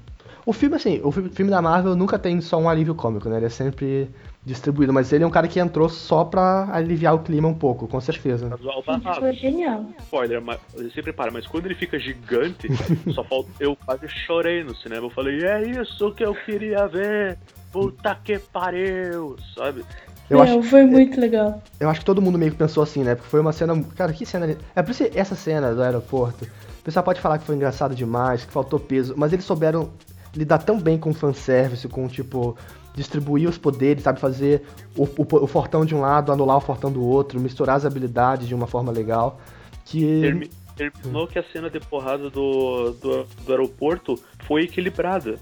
Speaker 2: O filme, assim, o fi- filme da Marvel nunca tem só um alívio cômico, né? Ele é sempre distribuído, mas ele é um cara que entrou só pra aliviar o clima um pouco, com certeza.
Speaker 4: Barraco.
Speaker 5: foi genial.
Speaker 4: Spoiler, mas você prepara, mas quando ele fica gigante, só falta. Eu quase chorei no cinema. Eu falei, é isso que eu queria ver! Puta que pariu! Sabe?
Speaker 2: Eu
Speaker 5: Meu,
Speaker 2: acho,
Speaker 5: foi muito legal.
Speaker 2: eu acho que todo mundo meio que pensou assim, né? Porque foi uma cena. Cara, que cena. ali- É por isso que essa cena do aeroporto. O pessoal pode falar que foi engraçado demais, que faltou peso, mas eles souberam lidar tão bem com o fanservice, com, tipo, distribuir os poderes, sabe? Fazer o, o, o fortão de um lado, anular o fortão do outro, misturar as habilidades de uma forma legal. Que.
Speaker 4: Termi- terminou que a cena de porrada do, do, do aeroporto foi equilibrada.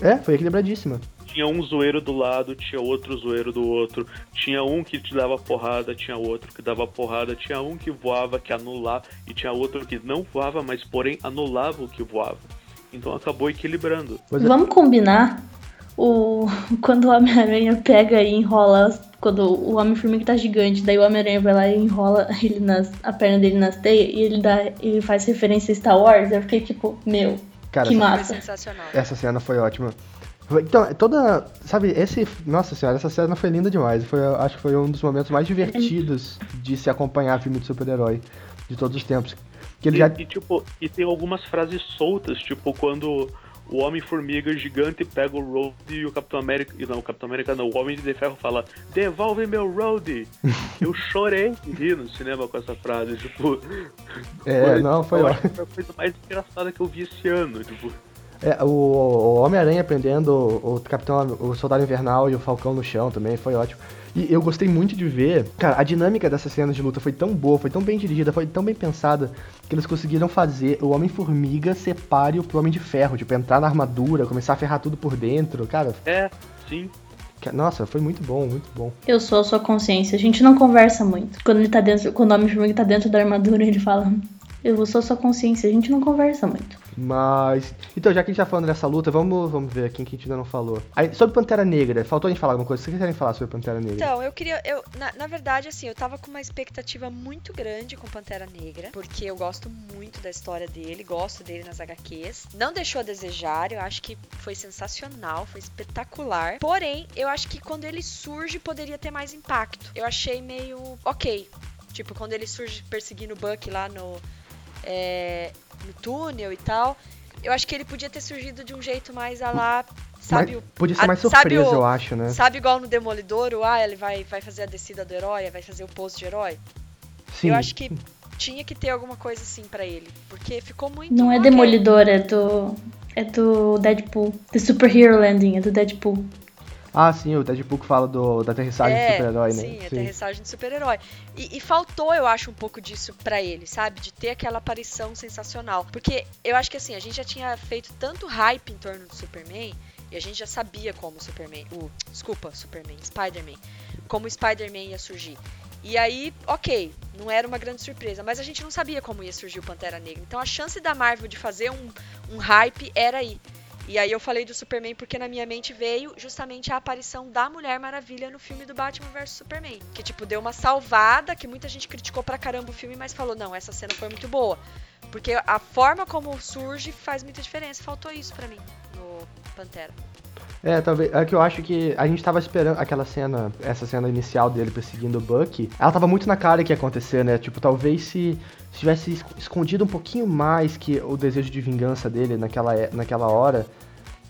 Speaker 2: É, foi equilibradíssima.
Speaker 4: Tinha um zoeiro do lado, tinha outro zoeiro do outro. Tinha um que te dava porrada, tinha outro que dava porrada. Tinha um que voava, que anulava, e tinha outro que não voava, mas porém anulava o que voava. Então acabou equilibrando.
Speaker 2: É-
Speaker 5: Vamos combinar o quando o Homem-Aranha pega e enrola. Quando o Homem-Formiga tá gigante, daí o Homem-Aranha vai lá e enrola ele nas, a perna dele nas teias e ele, dá, ele faz referência a Star Wars. Eu fiquei tipo, meu,
Speaker 2: Cara,
Speaker 5: que
Speaker 2: essa-
Speaker 3: Foi
Speaker 5: massa.
Speaker 3: sensacional.
Speaker 2: Essa cena foi ótima. Foi- Então, toda. Sabe, esse. Nossa senhora, essa cena foi linda demais. Foi, acho que foi um dos momentos mais divertidos de se acompanhar filme de super-herói de todos os tempos. Que ele
Speaker 4: E,
Speaker 2: já.
Speaker 4: e, tipo, e tem algumas frases soltas, tipo quando o Homem-Formiga gigante pega o Road e o Capitão América. e Não, o Capitão América não, o Homem de Ferro fala: Devolve meu Road! Eu chorei rir no cinema com essa frase, tipo.
Speaker 2: É, não, foi
Speaker 4: eu foi a coisa mais engraçada que eu vi esse ano, tipo.
Speaker 2: É, o, o Homem-Aranha prendendo o, o Capitão, o Soldado Invernal e o Falcão no chão também, foi ótimo. E eu gostei muito de ver, cara, a dinâmica dessa cena de luta foi tão boa, foi tão bem dirigida, foi tão bem pensada, que eles conseguiram fazer o Homem-Formiga ser páreo pro Homem de Ferro, tipo, entrar na armadura, começar a ferrar tudo por dentro, cara.
Speaker 4: É, sim.
Speaker 2: Nossa, foi muito bom, muito bom.
Speaker 5: Eu sou a sua consciência. A gente não conversa muito. Quando ele tá dentro, quando o Homem-Formiga tá dentro da armadura, ele fala. Eu sou a sua consciência, a gente não conversa muito.
Speaker 2: Mas. Então, já que a gente tá falando dessa luta, vamos, vamos ver quem que a gente ainda não falou. Aí, sobre Pantera Negra, faltou a gente falar alguma coisa? Vocês querem falar sobre Pantera Negra?
Speaker 3: Então, eu queria. Eu, na, na verdade, assim, eu tava com uma expectativa muito grande com Pantera Negra, porque eu gosto muito da história dele, gosto dele nas HQs. Não deixou a desejar, eu acho que foi sensacional, foi espetacular. Porém, eu acho que quando ele surge, poderia ter mais impacto. Eu achei meio. ok. Tipo, quando ele surge perseguindo o Buck lá no. É, no túnel e tal. Eu acho que ele podia ter surgido de um jeito mais a lá. Sabe,
Speaker 2: Mas
Speaker 3: o
Speaker 2: podia ser
Speaker 3: a-
Speaker 2: mais
Speaker 3: sabe
Speaker 2: surpresa,
Speaker 3: o-
Speaker 2: eu acho, né?
Speaker 3: Sabe igual no Demolidor, o ah, ele vai, vai fazer a descida do herói, vai fazer o pouso de herói?
Speaker 2: Sim.
Speaker 3: Eu acho que tinha que ter alguma coisa assim pra ele, porque ficou muito
Speaker 5: Não é. Demolidor, é do. É do Deadpool. The Superhero Landing, é do Deadpool.
Speaker 2: Ah, sim, o Deadpool que fala do, da aterrissagem
Speaker 3: É,
Speaker 2: de super-herói, né?
Speaker 3: sim, aterrissagem de super-herói. E, e faltou, eu acho, um pouco disso pra ele, sabe? De ter aquela aparição sensacional. Porque eu acho que assim, a gente já tinha feito tanto hype em torno do Superman, e a gente já sabia como o Superman. O, desculpa, Superman, Spider-Man. Como o Spider-Man ia surgir. E aí, ok, não era uma grande surpresa, mas a gente não sabia como ia surgir o Pantera Negra. Então a chance da Marvel de fazer um, um hype era aí. E aí eu falei do Superman porque na minha mente veio justamente a aparição da Mulher Maravilha no filme do Batman vs Superman. Que, tipo, deu uma salvada, que muita gente criticou pra caramba o filme, mas falou, não, essa cena foi muito boa. Porque a forma como surge faz muita diferença. Faltou isso pra mim no Pantera.
Speaker 2: É, talvez. É que eu acho que a gente tava esperando aquela cena, essa cena inicial dele perseguindo o Bucky. Ela tava muito na cara que ia acontecer, né? Tipo, talvez se se tivesse es- escondido um pouquinho mais que o desejo de vingança dele naquela, é- naquela hora,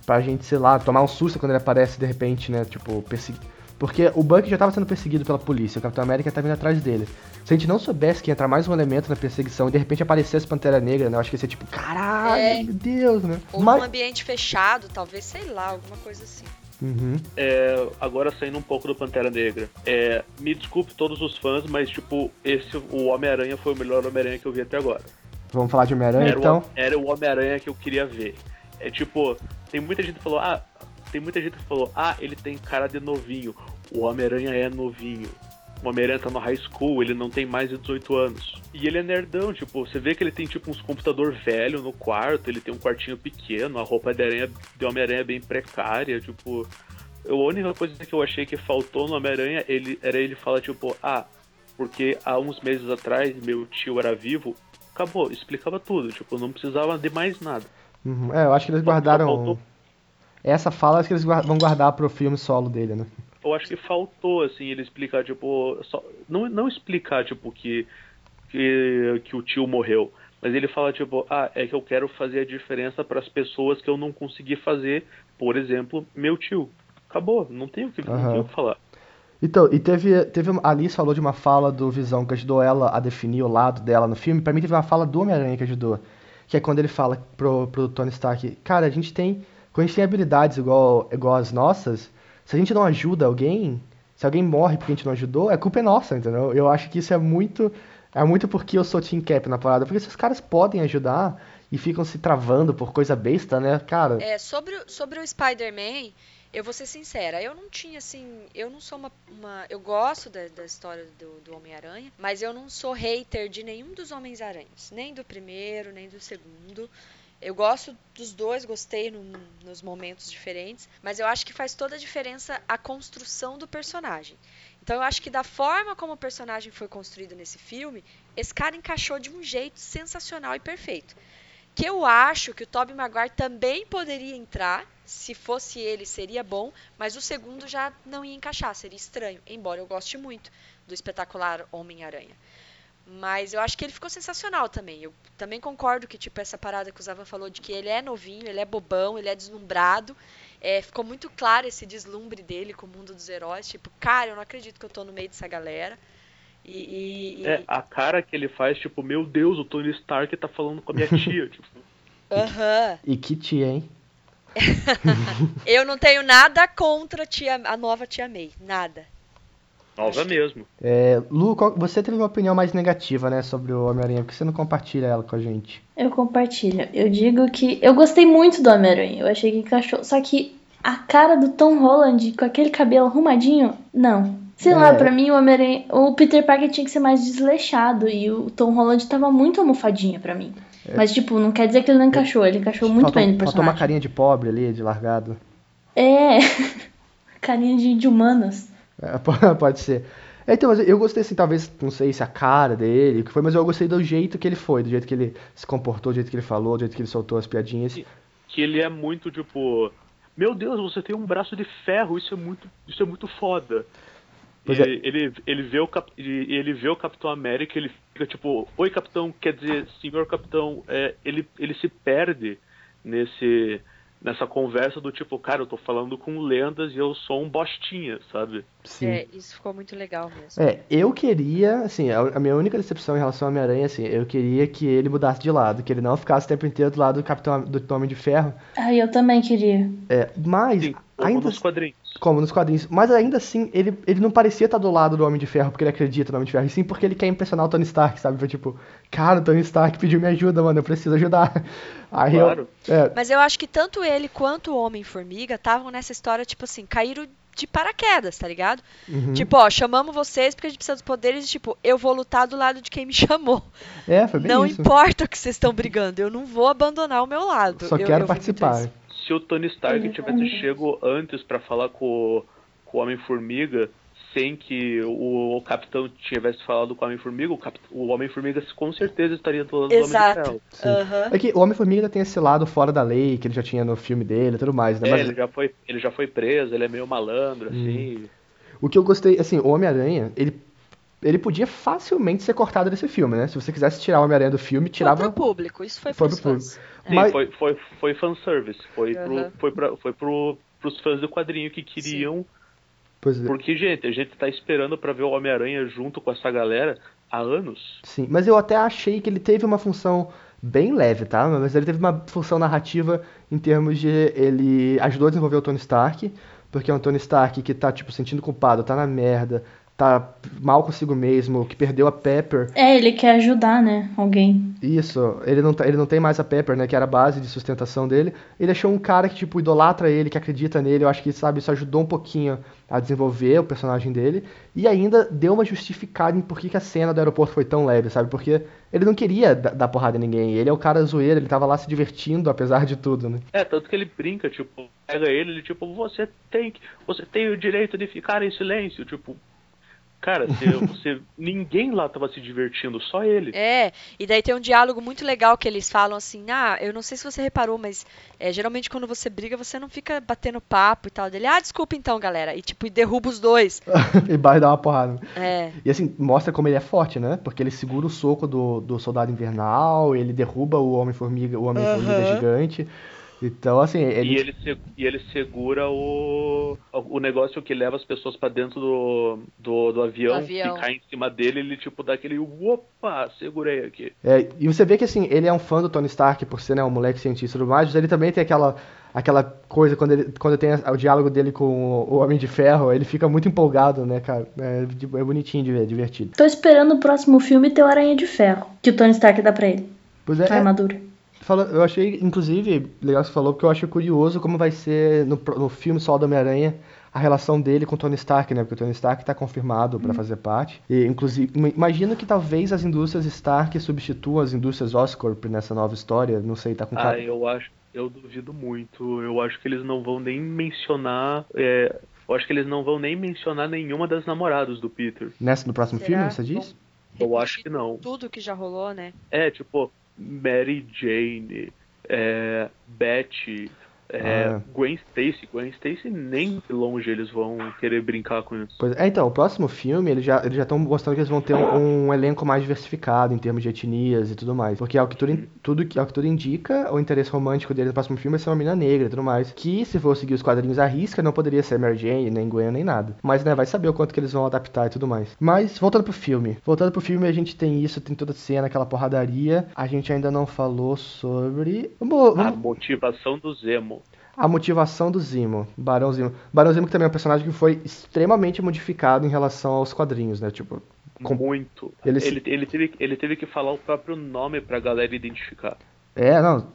Speaker 2: pra gente, sei lá, tomar um susto quando ele aparece de repente, né? Tipo, persegui... Porque o Bucky já tava sendo perseguido pela polícia, o Capitão América tá vindo atrás dele. Se a gente não soubesse que ia entrar mais um elemento na perseguição e de repente aparecesse Pantera Negra, né? Eu acho que ia ser tipo, caralho,
Speaker 3: É.
Speaker 2: meu Deus, né?
Speaker 3: Ou
Speaker 2: Mas-
Speaker 3: num ambiente fechado, talvez, sei lá, alguma coisa assim.
Speaker 2: Uhum.
Speaker 4: É, agora saindo um pouco do Pantera Negra. É, me desculpe todos os fãs, mas tipo, esse o Homem-Aranha foi o melhor Homem-Aranha que eu vi até agora.
Speaker 2: Vamos falar de Homem-Aranha,
Speaker 4: Era,
Speaker 2: então?
Speaker 4: o, era o Homem-Aranha que eu queria ver. É tipo, tem muita gente que falou, ah, tem muita gente que falou, ah, ele tem cara de novinho. O Homem-Aranha é novinho. O Homem-Aranha tá no high school, ele não tem mais de 18 anos. E ele é nerdão, tipo, você vê que ele tem tipo uns computador velho no quarto, ele tem um quartinho pequeno, a roupa de, aranha, de Homem-Aranha é bem precária, tipo. A única coisa que eu achei que faltou no Homem-Aranha ele, era ele falar, tipo, ah, porque há uns meses atrás meu tio era vivo, acabou, explicava tudo, tipo, não precisava de mais nada.
Speaker 2: Uhum. É, eu acho que eles guardaram.
Speaker 4: faltou-
Speaker 2: Essa fala acho que eles vão guardar pro filme solo dele, né?
Speaker 4: Eu acho que faltou, assim, ele explicar, tipo, só, não, não explicar, tipo, que, que, que o tio morreu, mas ele fala, tipo, ah, é que eu quero fazer a diferença para as pessoas que eu não consegui fazer, por exemplo, meu tio. Acabou, não tem o que, não
Speaker 2: Aham.
Speaker 4: tem o que falar.
Speaker 2: Então, e teve, teve. A Alice falou de uma fala do Visão que ajudou ela a definir o lado dela no filme. Pra mim, teve uma fala do Homem-Aranha que ajudou. Que é quando ele fala pro, pro Tony Stark: Cara, a gente tem. Quando a gente tem habilidades igual, igual as nossas, se a gente não ajuda alguém, se alguém morre porque a gente não ajudou, a culpa é nossa, entendeu? Eu acho que isso é muito. É muito porque eu sou Team Cap na parada. Porque esses caras podem ajudar e ficam se travando por coisa besta, né? Cara.
Speaker 3: É, sobre, o- sobre o Spider-Man, eu vou ser sincera, eu não tinha assim. Eu não sou uma. uma- eu gosto da, da história do, do Homem-Aranha, mas eu não sou hater de nenhum dos Homens-Aranhas. Nem do primeiro, nem do segundo. Eu gosto dos dois, gostei num- nos momentos diferentes, mas eu acho que faz toda a diferença a construção do personagem. Então eu acho que da forma como o personagem foi construído nesse filme, esse cara encaixou de um jeito sensacional e perfeito que eu acho que o Tobey Maguire também poderia entrar, se fosse ele seria bom, mas o segundo já não ia encaixar, seria estranho, embora eu goste muito do espetacular Homem-Aranha. Mas eu acho que ele ficou sensacional também. Eu também concordo que, tipo, essa parada que o Zavan falou de que ele é novinho, ele é bobão, ele é deslumbrado. É, ficou muito claro esse deslumbre dele com o mundo dos heróis. Tipo, cara, eu não acredito que eu tô no meio dessa galera. E, e- e-
Speaker 4: É, a cara que ele faz, tipo, meu Deus, o Tony Stark tá falando com a minha tia, tipo.
Speaker 3: Aham.
Speaker 2: E que tia, hein?
Speaker 3: Eu não tenho nada contra a, tia, a nova tia May. Nada.
Speaker 4: Nova mesmo.
Speaker 2: É, Lu, qual- você teve uma opinião mais negativa, né, sobre o Homem-Aranha, porque você não compartilha ela com a gente.
Speaker 5: Eu compartilho. Eu digo que eu gostei muito do Homem-Aranha. Eu achei que encaixou. Só que a cara do Tom Holland com aquele cabelo arrumadinho, não. Sei
Speaker 2: É.
Speaker 5: lá, pra mim o Homem-Aranha. O Peter Parker tinha que ser mais desleixado. E o Tom Holland tava muito almofadinho pra mim. Mas, tipo, não quer dizer que ele não encaixou. Ele encaixou muito
Speaker 2: faltou,
Speaker 5: bem no
Speaker 2: faltou
Speaker 5: personagem.
Speaker 2: uma carinha de pobre ali, de largado.
Speaker 5: É. carinha de, de humanos.
Speaker 2: É, pode ser. É, então, mas eu gostei assim, talvez, não sei se a cara dele, o que foi, mas eu gostei do jeito que ele foi, do jeito que ele se comportou, do jeito que ele falou, do jeito que ele soltou as piadinhas.
Speaker 4: Que ele é muito, tipo. Meu Deus, você tem um braço de ferro, isso é muito, isso é muito foda.
Speaker 2: Pois
Speaker 4: E
Speaker 2: é.
Speaker 4: ele, ele, vê o cap, ele vê o Capitão América, ele fica tipo, oi Capitão, quer dizer, senhor Capitão, é, ele, ele se perde nesse nessa conversa do tipo, cara, eu tô falando com lendas e eu sou um bostinha, sabe?
Speaker 2: Sim.
Speaker 3: É, isso ficou muito legal mesmo.
Speaker 2: É, eu queria, assim, a, a minha única decepção em relação ao Homem-Aranha, assim, eu queria que ele mudasse de lado, que ele não ficasse o tempo inteiro do lado do Capitão, do Homem de Ferro.
Speaker 5: Ai, eu também queria.
Speaker 2: É, mas,
Speaker 4: Sim,
Speaker 2: ainda
Speaker 4: nos quadrinhos.
Speaker 2: Como nos quadrinhos, mas ainda assim, ele, ele não parecia estar do lado do Homem de Ferro porque ele acredita no Homem de Ferro, e sim porque ele quer impressionar o Tony Stark, sabe? Foi tipo, cara, o Tony Stark pediu minha ajuda, mano, eu preciso ajudar. Aí
Speaker 4: Claro.
Speaker 2: eu, é,
Speaker 3: Mas eu acho que tanto ele quanto o Homem-Formiga estavam nessa história, tipo assim, caíram de paraquedas, tá ligado?
Speaker 2: uhum.
Speaker 3: Tipo, ó, chamamos vocês porque a gente precisa dos poderes e, tipo, eu vou lutar do lado de quem me chamou.
Speaker 2: é, foi bem
Speaker 3: não
Speaker 2: isso.
Speaker 3: importa o que vocês estão brigando, eu não vou abandonar o meu lado.
Speaker 2: Só
Speaker 3: Eu-
Speaker 2: quero
Speaker 3: eu vi muito
Speaker 2: participar.
Speaker 4: Se o Tony Stark tivesse chego antes pra falar com, o- com o Homem-Formiga, sem que o, o Capitão tivesse falado com o Homem-Formiga, o, Cap- o Homem-Formiga com certeza estaria do lado do Homem de
Speaker 3: Exato.
Speaker 4: Ferro.
Speaker 3: Aham.
Speaker 2: É que o Homem-Formiga ainda tem esse lado fora da lei, que ele já tinha no filme dele e tudo mais, né?
Speaker 4: É,
Speaker 2: Mas
Speaker 4: ele já, foi, ele já foi preso, ele é meio malandro, assim.
Speaker 2: o que eu gostei, assim, o Homem-Aranha, ele, ele podia facilmente ser cortado desse filme, né? Se você quisesse tirar o Homem-Aranha do filme,
Speaker 3: Foi
Speaker 2: tirava.
Speaker 3: pro público, isso foi,
Speaker 2: Foi pro
Speaker 3: fãs.
Speaker 4: Sim,
Speaker 2: Mas-
Speaker 4: foi, foi, foi fanservice. Foi, pro,
Speaker 3: Aham.
Speaker 4: foi, pra, foi pro, pros fãs do quadrinho que queriam.
Speaker 2: Pois é.
Speaker 4: Porque, gente, a gente tá esperando pra ver o Homem-Aranha junto com essa galera há anos.
Speaker 2: Sim, mas eu até achei que ele teve uma função bem leve, tá? Mas ele teve uma função narrativa em termos de ele ajudou a desenvolver o Tony Stark, porque é um Tony Stark que tá tipo sentindo culpado, tá na merda, tá mal consigo mesmo, que perdeu a Pepper.
Speaker 5: É, ele quer ajudar, né? Alguém.
Speaker 2: Isso, ele não, tá- ele não tem mais a Pepper, né? Que era a base de sustentação dele. Ele achou um cara que, tipo, idolatra ele, que acredita nele. Eu acho que, sabe, isso ajudou um pouquinho a desenvolver o personagem dele. E ainda deu uma justificada em por que, que a cena do aeroporto foi tão leve, sabe? Porque ele não queria da- dar porrada em ninguém. Ele é o cara zoeiro, ele tava lá se divertindo, apesar de tudo, né?
Speaker 4: É, tanto que ele brinca, tipo, pega ele, ele, tipo, você tem que. Você tem o direito de ficar em silêncio, tipo. Cara, você, você- ninguém lá tava se divertindo, só ele.
Speaker 3: É, e daí tem um diálogo muito legal que eles falam assim, ah, eu não sei se você reparou, mas é, geralmente quando você briga, você não fica batendo papo e tal. Dele, ah, desculpa então, galera. E tipo, e derruba os dois.
Speaker 2: e vai dar uma porrada.
Speaker 3: É,
Speaker 2: E assim, mostra como ele é forte, né? Porque ele segura o soco do, do soldado invernal, ele derruba o Homem-Formiga, o Homem-Formiga
Speaker 3: Aham.
Speaker 2: gigante. Então, assim, ele.
Speaker 4: E ele, se- e ele segura o, o negócio que leva as pessoas pra dentro do, do, do avião,
Speaker 3: Do avião.
Speaker 4: e cai em cima dele, ele tipo dá aquele opa, segurei aqui.
Speaker 2: É, e você vê que assim, ele é um fã do Tony Stark por ser né, um moleque cientista tudo mais, mas ele também tem aquela, aquela coisa quando ele quando tem o diálogo dele com o, Homem de Ferro, ele fica muito empolgado, né, cara? É, de- é bonitinho de ver, é divertido.
Speaker 5: Tô esperando o próximo filme ter o Aranha de Ferro, que o Tony Stark dá pra ele.
Speaker 2: Pois é,
Speaker 5: A armadura.
Speaker 2: Fala- eu achei, inclusive, legal que você falou, porque eu acho curioso como vai ser no, no filme Sol do Homem-Aranha a relação dele com o Tony Stark, né? Porque o Tony Stark tá confirmado pra fazer parte. E, inclusive, im- imagino que talvez as indústrias Stark substituam as indústrias Oscorp nessa nova história. Não sei, tá com
Speaker 4: Ah,
Speaker 2: cara.
Speaker 4: eu acho, eu duvido muito. Eu acho que eles não vão nem mencionar. é, eu acho que eles não vão nem mencionar nenhuma das namoradas do Peter.
Speaker 2: Nessa, no próximo
Speaker 3: Será?
Speaker 2: filme, você diz?
Speaker 4: Eu acho que não.
Speaker 3: tudo que já rolou, né?
Speaker 4: É, tipo, Mary Jane, é, Betty, é,
Speaker 2: Ah.
Speaker 4: Gwen Stacy. Gwen Stacy nem de longe eles vão querer brincar com isso.
Speaker 2: Pois é, então, o próximo filme, eles já eles já estão mostrando que eles vão ter um, um elenco mais diversificado em termos de etnias e tudo mais. Porque ao que tudo, tudo, que- ao que tudo indica, o interesse romântico dele no próximo filme é ser uma menina negra e tudo mais. Que, se for seguir os quadrinhos à risca, não poderia ser Mary Jane, nem Gwen, nem nada. Mas, né, vai saber o quanto que eles vão adaptar e tudo mais. Mas, voltando pro filme. Voltando pro filme, a gente tem isso, tem toda a cena, aquela porradaria. A gente ainda não falou sobre... Vamos,
Speaker 4: A
Speaker 2: vamos
Speaker 4: motivação do Zemo.
Speaker 2: A motivação do Zimo, Barão Zimo. Barão Zimo que também é um personagem que foi extremamente modificado em relação aos quadrinhos, né? Tipo, Com-
Speaker 4: Muito.
Speaker 2: Ele
Speaker 4: Ele, ele, teve, ele teve que falar o próprio nome pra galera identificar.
Speaker 2: É, não,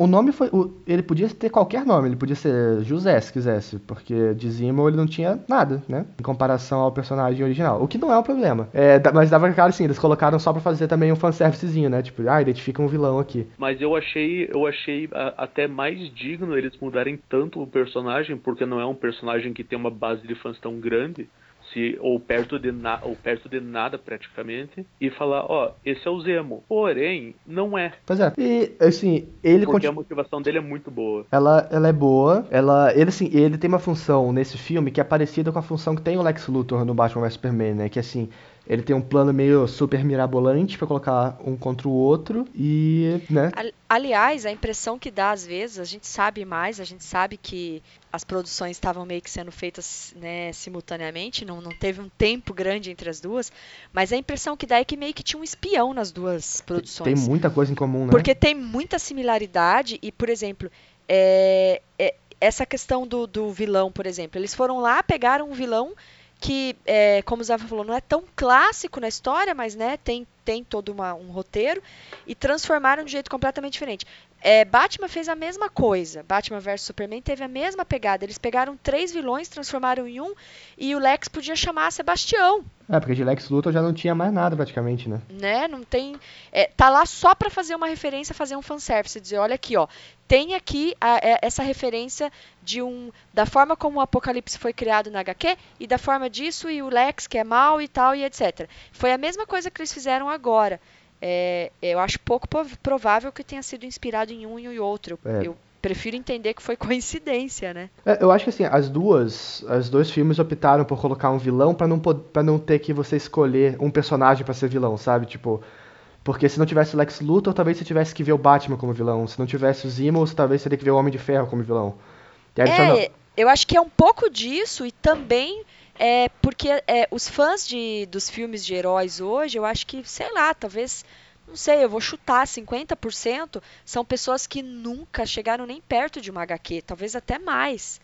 Speaker 2: o nome foi, o- ele podia ter qualquer nome, ele podia ser José se quisesse, porque de Zimo ele não tinha nada, né? Em comparação ao personagem original, o que não é um problema. É, mas dava cara assim, eles colocaram só pra fazer também um fanservicezinho, né? Tipo, ah, identifica um vilão aqui.
Speaker 4: Mas eu achei, eu achei a- até mais digno eles mudarem tanto o personagem, porque não é um personagem que tem uma base de fãs tão grande, se ou perto de na, ou perto de nada praticamente, e falar, ó, esse é o Zemo. Porém, não é,
Speaker 2: Pois é, e assim, ele
Speaker 4: porque a
Speaker 2: continua.
Speaker 4: motivação dele é muito boa.
Speaker 2: Ela, ela é boa. Ela, ele assim, ele tem uma função nesse filme que é parecida com a função que tem o Lex Luthor no Batman vs Superman, né? Que assim, ele tem um plano meio super mirabolante pra colocar um contra o outro e, né?
Speaker 3: Ali- Aliás, a impressão que dá às vezes, a gente sabe mais, a gente sabe que as produções estavam meio que sendo feitas né, simultaneamente, não, não teve um tempo grande entre as duas, mas a impressão que dá é que meio que tinha um espião nas duas
Speaker 2: Tem
Speaker 3: produções.
Speaker 2: muita coisa em comum, né?
Speaker 3: Porque tem muita similaridade e, por exemplo, é- é- essa questão do, do vilão, por exemplo, eles foram lá, pegaram um vilão que, é, como o Zava falou, não é tão clássico na história, mas né, tem, tem todo uma- um roteiro e transformaram de jeito completamente diferente. É, Batman fez a mesma coisa. Batman vs Superman teve a mesma pegada. Eles pegaram três vilões, transformaram em um e o Lex podia chamar Sebastião
Speaker 2: É, porque de Lex Luthor já não tinha mais nada praticamente, né?
Speaker 3: né? Não tem. é, tá lá só pra fazer uma referência, fazer um fanservice, dizer, olha aqui, ó, tem aqui a- é- essa referência de um da forma como o Apocalipse foi criado na HQ e da forma disso e o Lex que é mal e tal e etc. Foi a mesma coisa que eles fizeram agora. É, eu acho pouco prov- provável que tenha sido inspirado em um e em outro. Eu,
Speaker 2: É.
Speaker 3: eu prefiro entender que foi coincidência, né?
Speaker 2: É, eu acho que assim, as duas, os dois filmes optaram por colocar um vilão pra não para não ter que você escolher um personagem pra ser vilão, sabe? Tipo, porque se não tivesse o Lex Luthor, talvez você tivesse que ver o Batman como vilão. Se não tivesse o você talvez teria que ver o Homem de Ferro como vilão.
Speaker 3: É, eu acho que é um pouco disso e também é porque é, os fãs de, dos filmes de heróis hoje, eu acho que, sei lá, talvez, não sei, eu vou chutar, 50% são pessoas que nunca chegaram nem perto de uma HQ, talvez até mais.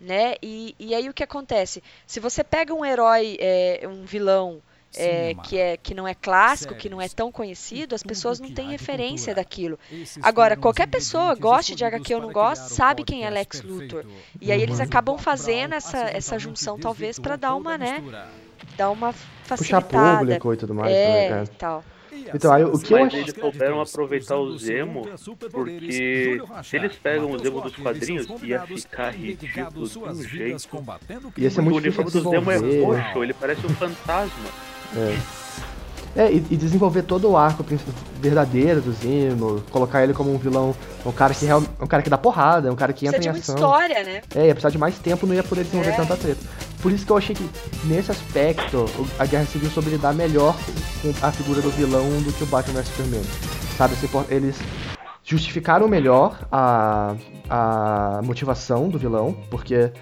Speaker 3: né? E, e aí o que acontece? Se você pega um herói, é, um vilão é, que, é, que não é clássico, que não é tão conhecido, as pessoas não têm referência daquilo. Agora, qualquer pessoa, goste de HQ ou não goste, sabe quem é Lex Luthor. E aí eles acabam fazendo essa, essa junção, talvez, para dar uma, né? Dar uma facilitada.
Speaker 2: Puxar público e tudo mais.
Speaker 3: É,
Speaker 2: né?
Speaker 3: e tal.
Speaker 2: Então, aí, o que eu
Speaker 4: Mas
Speaker 2: achei.
Speaker 4: eles souberam aproveitar o Zemo, porque se eles pegam o Zemo dos quadrinhos, ia ficar ridículo de um jeito.
Speaker 2: Ia ser
Speaker 4: O
Speaker 2: muito difícil
Speaker 4: uniforme do Zemo é roxo, ele parece um fantasma.
Speaker 2: É, e, e desenvolver todo o arco verdadeiro do Zemo, colocar ele como um vilão, um cara que real, um cara que dá porrada, um cara que
Speaker 3: Precisa
Speaker 2: entra
Speaker 3: de
Speaker 2: em ação.
Speaker 3: história, né?
Speaker 2: É, ia precisar de mais tempo, não ia poder desenvolver
Speaker 3: É.
Speaker 2: tanta treta. Por isso que eu achei que, nesse aspecto, a Guerra Civil soube lidar melhor com a figura do vilão do que o Batman vs Superman. Sabe, por- eles justificaram melhor a, a motivação do vilão, porque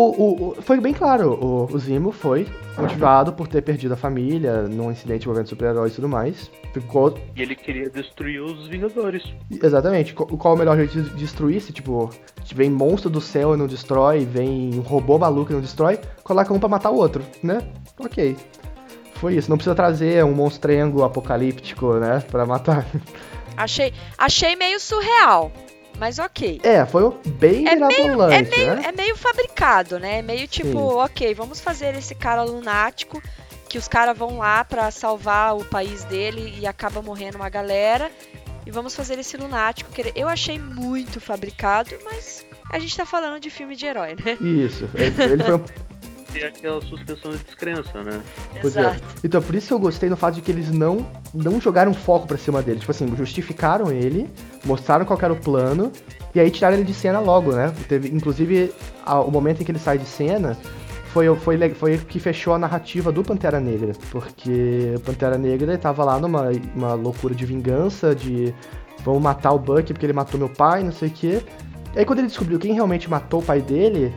Speaker 2: o, o- foi bem claro, o, o Zimo foi motivado por ter perdido a família num incidente envolvendo super-heróis e tudo mais. Ficou
Speaker 4: E ele queria destruir os Vingadores.
Speaker 2: Exatamente. Qual qual o melhor jeito de destruir? Se, tipo, vem monstro do céu e não destrói, vem um robô maluco e não destrói, coloca um pra matar o outro, né? Ok. Foi isso. Não precisa trazer um monstrengo apocalíptico, né? Pra matar.
Speaker 3: Achei, achei meio surreal, mas ok.
Speaker 2: É, foi bem
Speaker 3: É meio, é,
Speaker 2: mirabolante,
Speaker 3: meio,
Speaker 2: né?
Speaker 3: é meio fabricado, né? É meio tipo,
Speaker 2: Sim.
Speaker 3: ok, vamos fazer esse cara lunático, que os caras vão lá pra salvar o país dele e acaba morrendo uma galera. E vamos fazer esse lunático. que Eu achei muito fabricado, mas a gente tá falando de filme de herói, né?
Speaker 2: Isso. Ele foi um
Speaker 4: E aquela suspensão de descrença, né?
Speaker 2: Pois é. Então, por isso que eu gostei no fato de que eles não, não jogaram foco pra cima dele. Tipo assim, justificaram ele, mostraram qual era o plano, e aí tiraram ele de cena logo, né? Teve, inclusive, a- o momento em que ele sai de cena foi, foi, foi o que fechou a narrativa do Pantera Negra. Porque o Pantera Negra ele tava lá numa uma loucura de vingança, de vamos matar o Bucky porque ele matou meu pai, não sei o quê. E aí quando ele descobriu quem realmente matou o pai dele,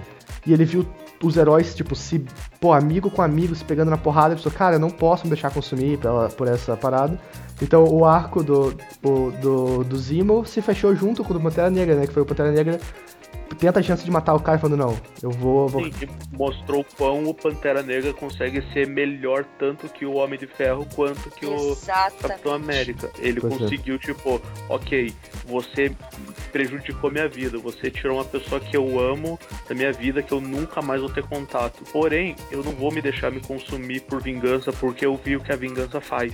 Speaker 2: e ele viu os heróis, tipo, se, pô, amigo com amigo, se pegando na porrada, ele pensou, cara, eu não posso me deixar consumir pela, por essa parada. Então o arco do, do, do Zemo se fechou junto com o do Pantera Negra, né? Que foi o Pantera Negra tenta a chance de matar o cara falando, não, eu vou. vou...
Speaker 4: Sim, e mostrou quão o Pantera Negra consegue ser melhor tanto que o Homem de Ferro quanto que o Capitão
Speaker 3: Exatamente.
Speaker 4: América. Ele
Speaker 2: Pois é.
Speaker 4: conseguiu, tipo, ok, você prejudicou minha vida, você tirou uma pessoa que eu amo da minha vida, que eu nunca mais vou ter contato. Porém, eu não vou me deixar me consumir por vingança, porque eu vi o que a vingança faz.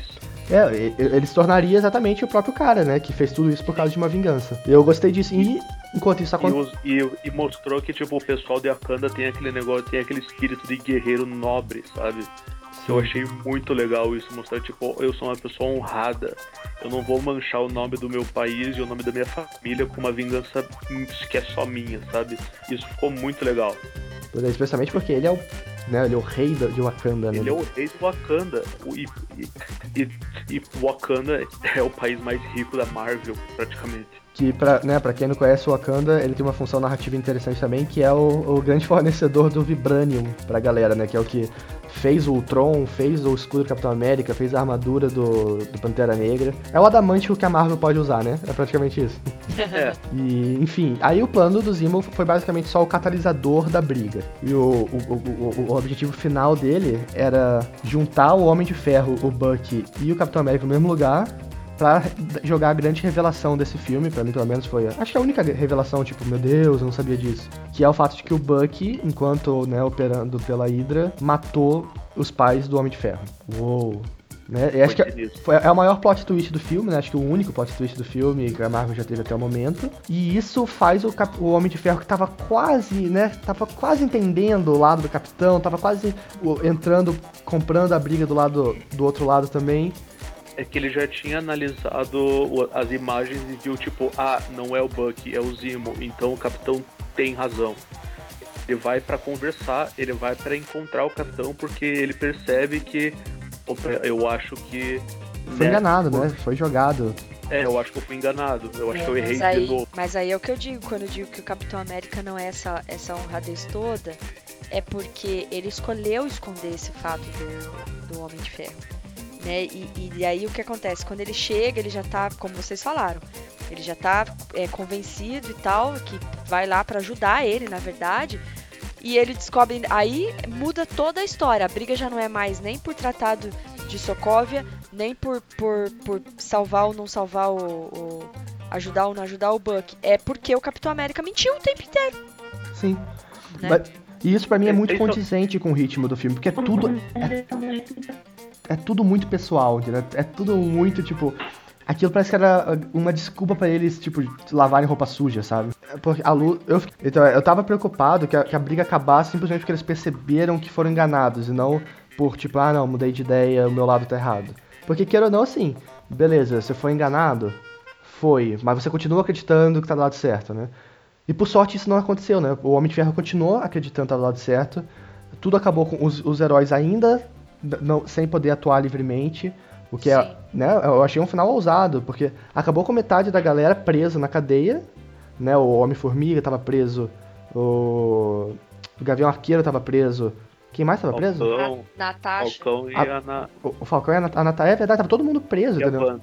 Speaker 2: É, e- ele se tornaria exatamente o próprio cara, né? Que fez tudo isso por causa de uma vingança. E eu gostei disso. E enquanto isso
Speaker 4: E,
Speaker 2: acontece.
Speaker 4: os- e- e mostrou que, tipo, o pessoal de Akanda tem aquele negócio, tem aquele espírito de guerreiro nobre, sabe? Eu achei muito legal isso, mostrar, tipo, eu sou uma pessoa honrada. Eu não vou manchar o nome do meu país e o nome da minha família com uma vingança que é só minha, sabe? Isso ficou muito legal.
Speaker 2: Especialmente porque ele é o. Né, ele é o rei de Wakanda, né?
Speaker 4: Ele é o rei do Wakanda. E, e, e, e Wakanda é o país mais rico da Marvel, praticamente.
Speaker 2: Que, pra, né, pra quem não conhece o Wakanda, ele tem uma função narrativa interessante também, que é o, o grande fornecedor do Vibranium pra galera, né? Que é o que fez o Ultron, fez o escudo do Capitão América, fez a armadura do, do Pantera Negra. É o adamantio que a Marvel pode usar, né? É praticamente isso.
Speaker 4: É,
Speaker 2: E, enfim, aí o plano do Zemo foi basicamente só o catalisador da briga. E o, o, o, o- o objetivo final dele era juntar o Homem de Ferro, o Bucky e o Capitão América no mesmo lugar pra jogar a grande revelação desse filme, pra mim pelo menos foi, acho que a única revelação, tipo, meu Deus, eu não sabia disso, que é o fato de que o Bucky, enquanto, né, operando pela Hydra, matou os pais do Homem de Ferro. Uou. Né? E acho que foi, é o maior plot twist do filme, né? Acho que o único plot twist do filme que a Marvel já teve até o momento. E isso faz o, Cap- o Homem de Ferro que tava quase, né? Tava quase entendendo o lado do Capitão, tava quase entrando, comprando a briga do lado do outro lado também.
Speaker 4: É que ele já tinha analisado as imagens e viu, tipo, ah, não é o Bucky, é o Zemo, então o capitão tem razão. Ele vai pra conversar, ele vai pra encontrar o capitão porque ele percebe que opa, eu acho que
Speaker 2: Foi
Speaker 4: né,
Speaker 2: enganado, né? Foi jogado.
Speaker 4: É, eu acho que eu fui enganado. Eu acho que eu errei
Speaker 3: mas,
Speaker 4: de
Speaker 3: aí,
Speaker 4: novo.
Speaker 3: mas aí é o que eu digo, quando eu digo que o Capitão América não é essa, essa honradez toda, é porque ele escolheu esconder esse fato do, do Homem de Ferro. Né? E, e aí o que acontece? Quando ele chega, ele já tá, como vocês falaram, ele já tá é, convencido e tal, que vai lá pra ajudar ele, na verdade. e ele descobre. Aí muda toda a história. A briga já não é mais nem por tratado de Sokovia, nem por, por, por salvar ou não salvar o, o. ajudar ou não ajudar o Buck. É porque o Capitão América mentiu o tempo inteiro.
Speaker 2: Sim.
Speaker 3: Né?
Speaker 2: Mas- e isso pra mim é muito condizente com o ritmo do filme, porque é tudo. É, é tudo muito pessoal? É tudo muito, tipo. Aquilo parece que era uma desculpa pra eles, tipo, lavarem roupa suja, sabe? É Porque a Lu. Eu, então, eu tava preocupado que a, que a briga acabasse simplesmente porque eles perceberam que foram enganados e não por, tipo, ah, não, mudei de ideia, o meu lado tá errado. Porque, queira ou não, assim, beleza, você foi enganado? Foi, mas você continua acreditando que tá do lado certo, né? E por sorte isso não aconteceu, né? O Homem de Ferro continuou acreditando que tá do lado certo. Tudo acabou com os, os heróis ainda não, sem poder atuar livremente. O que é, né? Eu achei um final ousado, porque acabou com metade da galera presa na cadeia, né? O Homem-Formiga tava preso, o, o Gavião Arqueiro tava preso. Quem mais tava preso?
Speaker 4: Falcão,
Speaker 3: Natasha.
Speaker 4: Falcão e
Speaker 2: Ah,
Speaker 4: a, Na,
Speaker 2: O, o Falcão e a Nat- a Natália, é verdade, tava todo mundo preso,
Speaker 4: e a
Speaker 2: entendeu?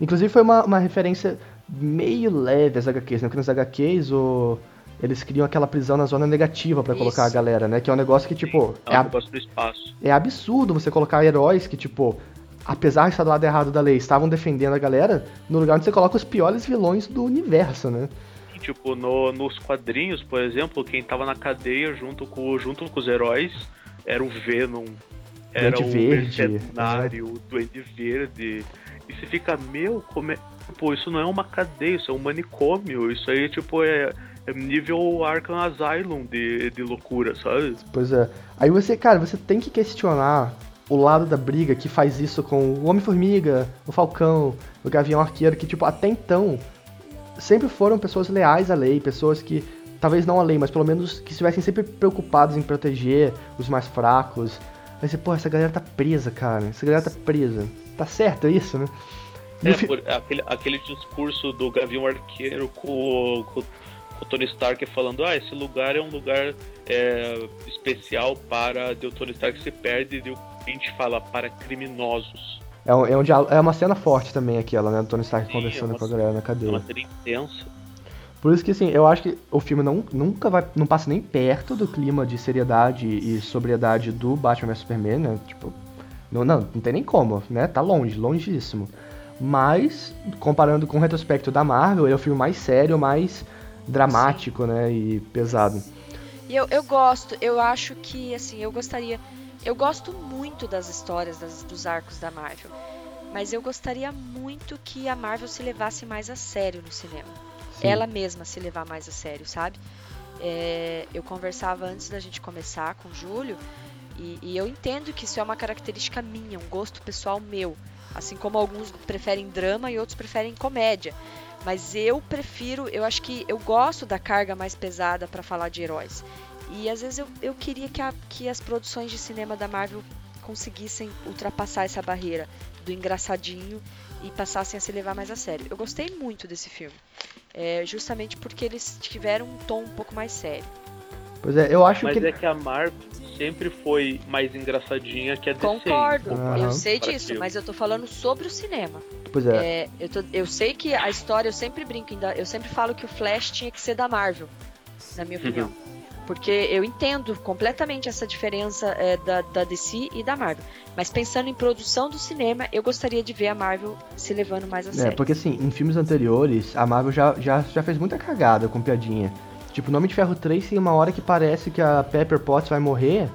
Speaker 2: Inclusive foi uma, uma referência meio leve às HQs, né? Porque nos HQs o... eles criam aquela prisão na zona negativa pra colocar a galera, né? Que é um negócio que, tipo,
Speaker 4: É
Speaker 2: é, ab-
Speaker 4: negócio do espaço.
Speaker 2: é absurdo você colocar heróis que, tipo, apesar de estar do lado errado da lei, estavam defendendo a galera, no lugar onde você coloca os piores vilões do universo, né?
Speaker 4: Tipo, no- nos quadrinhos, por exemplo, quem tava na cadeia junto com, junto com os heróis era o Venom, era
Speaker 2: Duende
Speaker 4: o
Speaker 2: Verde,
Speaker 4: Mercenário, o Duende Verde. E você fica, meu, como é. Pô, isso não é uma cadeia, isso é um manicômio. Isso aí, tipo, é nível Arkham Asylum de, de loucura, sabe?
Speaker 2: Pois é. Aí você, cara, você tem que questionar o lado da briga que faz isso com o Homem-Formiga, o Falcão, o Gavião Arqueiro, que, tipo, até então sempre foram pessoas leais à lei, pessoas que, talvez não à lei, mas pelo menos que estivessem sempre preocupados em proteger os mais fracos. Aí você, pô, essa galera tá presa, cara. Essa galera tá presa. Tá certo isso, né?
Speaker 4: É,
Speaker 2: fi-
Speaker 4: por, aquele, aquele discurso do Gavião Arqueiro com, o- com, com o Tony Stark falando, ah, esse lugar é um lugar é, especial para de o Tony Stark se perde e a gente fala para criminosos.
Speaker 2: É, um, é, um diálogo- é uma cena forte também aquela, né? Do Tony Stark
Speaker 4: Sim,
Speaker 2: conversando
Speaker 4: é
Speaker 2: com a galera na
Speaker 4: É
Speaker 2: cadeia.
Speaker 4: uma cena intensa.
Speaker 2: Por isso que, assim, eu acho que o filme não, nunca vai. não passa nem perto do clima de seriedade e sobriedade do Batman vs Superman, né? Tipo. Não, não, não tem nem como, né? Tá longe, longíssimo. Mas, comparando com o retrospecto da Marvel, ele é o filme mais sério, mais dramático, né? E pesado.
Speaker 3: E eu, eu gosto, eu acho que, assim, eu gostaria. Eu gosto muito das histórias das- dos arcos da Marvel. Mas eu gostaria muito que a Marvel se levasse mais a sério no cinema.
Speaker 2: Sim.
Speaker 3: Ela mesma se levar mais a sério, sabe? É, eu conversava antes da gente começar com o Júlio. E, e eu entendo que isso é uma característica minha, um gosto pessoal meu. Assim como alguns preferem drama e outros preferem comédia. Mas eu prefiro, eu acho que eu gosto da carga mais pesada para falar de heróis. E às vezes eu, eu queria que, a- que as produções de cinema da Marvel conseguissem ultrapassar essa barreira do engraçadinho e passassem a se levar mais a sério. Eu gostei muito desse filme, é, justamente porque eles tiveram um tom um pouco mais sério.
Speaker 2: Pois é, eu acho
Speaker 4: Mas
Speaker 2: que.
Speaker 4: é que a Marvel sempre foi mais engraçadinha que a DC.
Speaker 3: Concordo,
Speaker 2: Aham.
Speaker 3: eu sei disso, mas eu tô falando sobre o cinema.
Speaker 2: Pois é.
Speaker 3: É, eu, tô- eu sei que a história, eu sempre brinco, ainda- eu sempre falo que o Flash tinha que ser da Marvel, na minha opinião.
Speaker 2: Uhum.
Speaker 3: Porque eu entendo completamente essa diferença é, da, da DC e da Marvel. Mas pensando em produção do cinema, eu gostaria de ver a Marvel se levando mais a
Speaker 2: É,
Speaker 3: sério.
Speaker 2: porque assim, em filmes anteriores, a Marvel já, já, já fez muita cagada com piadinha. Tipo, Nome de Ferro 3 tem uma hora que parece que a Pepper Potts vai morrer.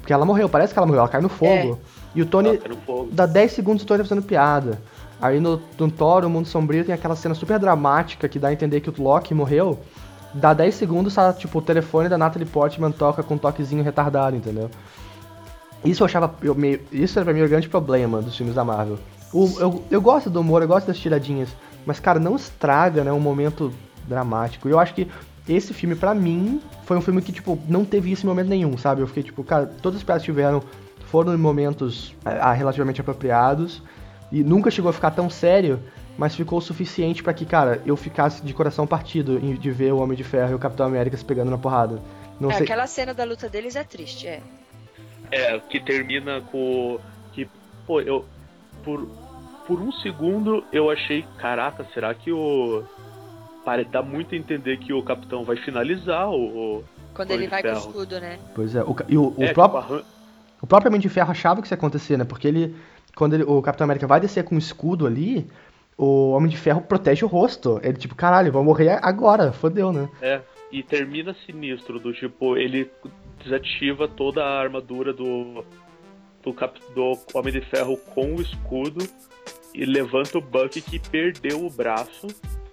Speaker 2: Porque ela morreu, parece que ela morreu, ela cai no fogo. E o Tony,
Speaker 4: Ela tá no fogo.
Speaker 2: dá 10 segundos o Tony fazendo piada. Aí no, no Thor, o Mundo Sombrio, tem aquela cena super dramática que dá a entender que o Loki morreu. Dá 10 segundos, tá, tipo, o telefone da Natalie Portman toca com um toquezinho retardado, entendeu? Isso eu achava. Eu meio, isso era pra mim o grande problema dos filmes da Marvel. O- eu, eu gosto do humor, eu gosto das tiradinhas. Mas, cara, não estraga, né, um momento dramático. E eu acho que esse filme, pra mim, foi um filme que, tipo, não teve isso em momento nenhum, sabe? Eu fiquei, tipo, cara, todas as piadas que tiveram foram em momentos ah, relativamente apropriados. E nunca chegou a ficar tão sério, mas ficou o suficiente pra que, cara, eu ficasse de coração partido de ver o Homem de Ferro e o Capitão América se pegando na porrada. Não
Speaker 3: É,
Speaker 2: sei.
Speaker 3: Aquela cena da luta deles é triste, é.
Speaker 4: É, que termina com. Que, pô, eu. Por, por um segundo eu achei, caraca, será que o. Para, dá muito a entender que o capitão vai finalizar o,
Speaker 3: Quando
Speaker 4: Homem
Speaker 3: ele vai com o
Speaker 4: Ferro.
Speaker 3: escudo, né?
Speaker 2: Pois é, o, e o, o
Speaker 4: É,
Speaker 2: próprio,
Speaker 4: tipo,
Speaker 2: o próprio Homem de Ferro achava que isso ia acontecer, né? Porque ele, quando ele- o Capitão América vai descer com um escudo ali, o Homem de Ferro protege o rosto. Ele, tipo, caralho, vou morrer agora, fodeu, né?
Speaker 4: É, e termina sinistro, do tipo, ele desativa toda a armadura do, do, cap, do Homem de Ferro com o escudo e levanta o Buck que perdeu o braço.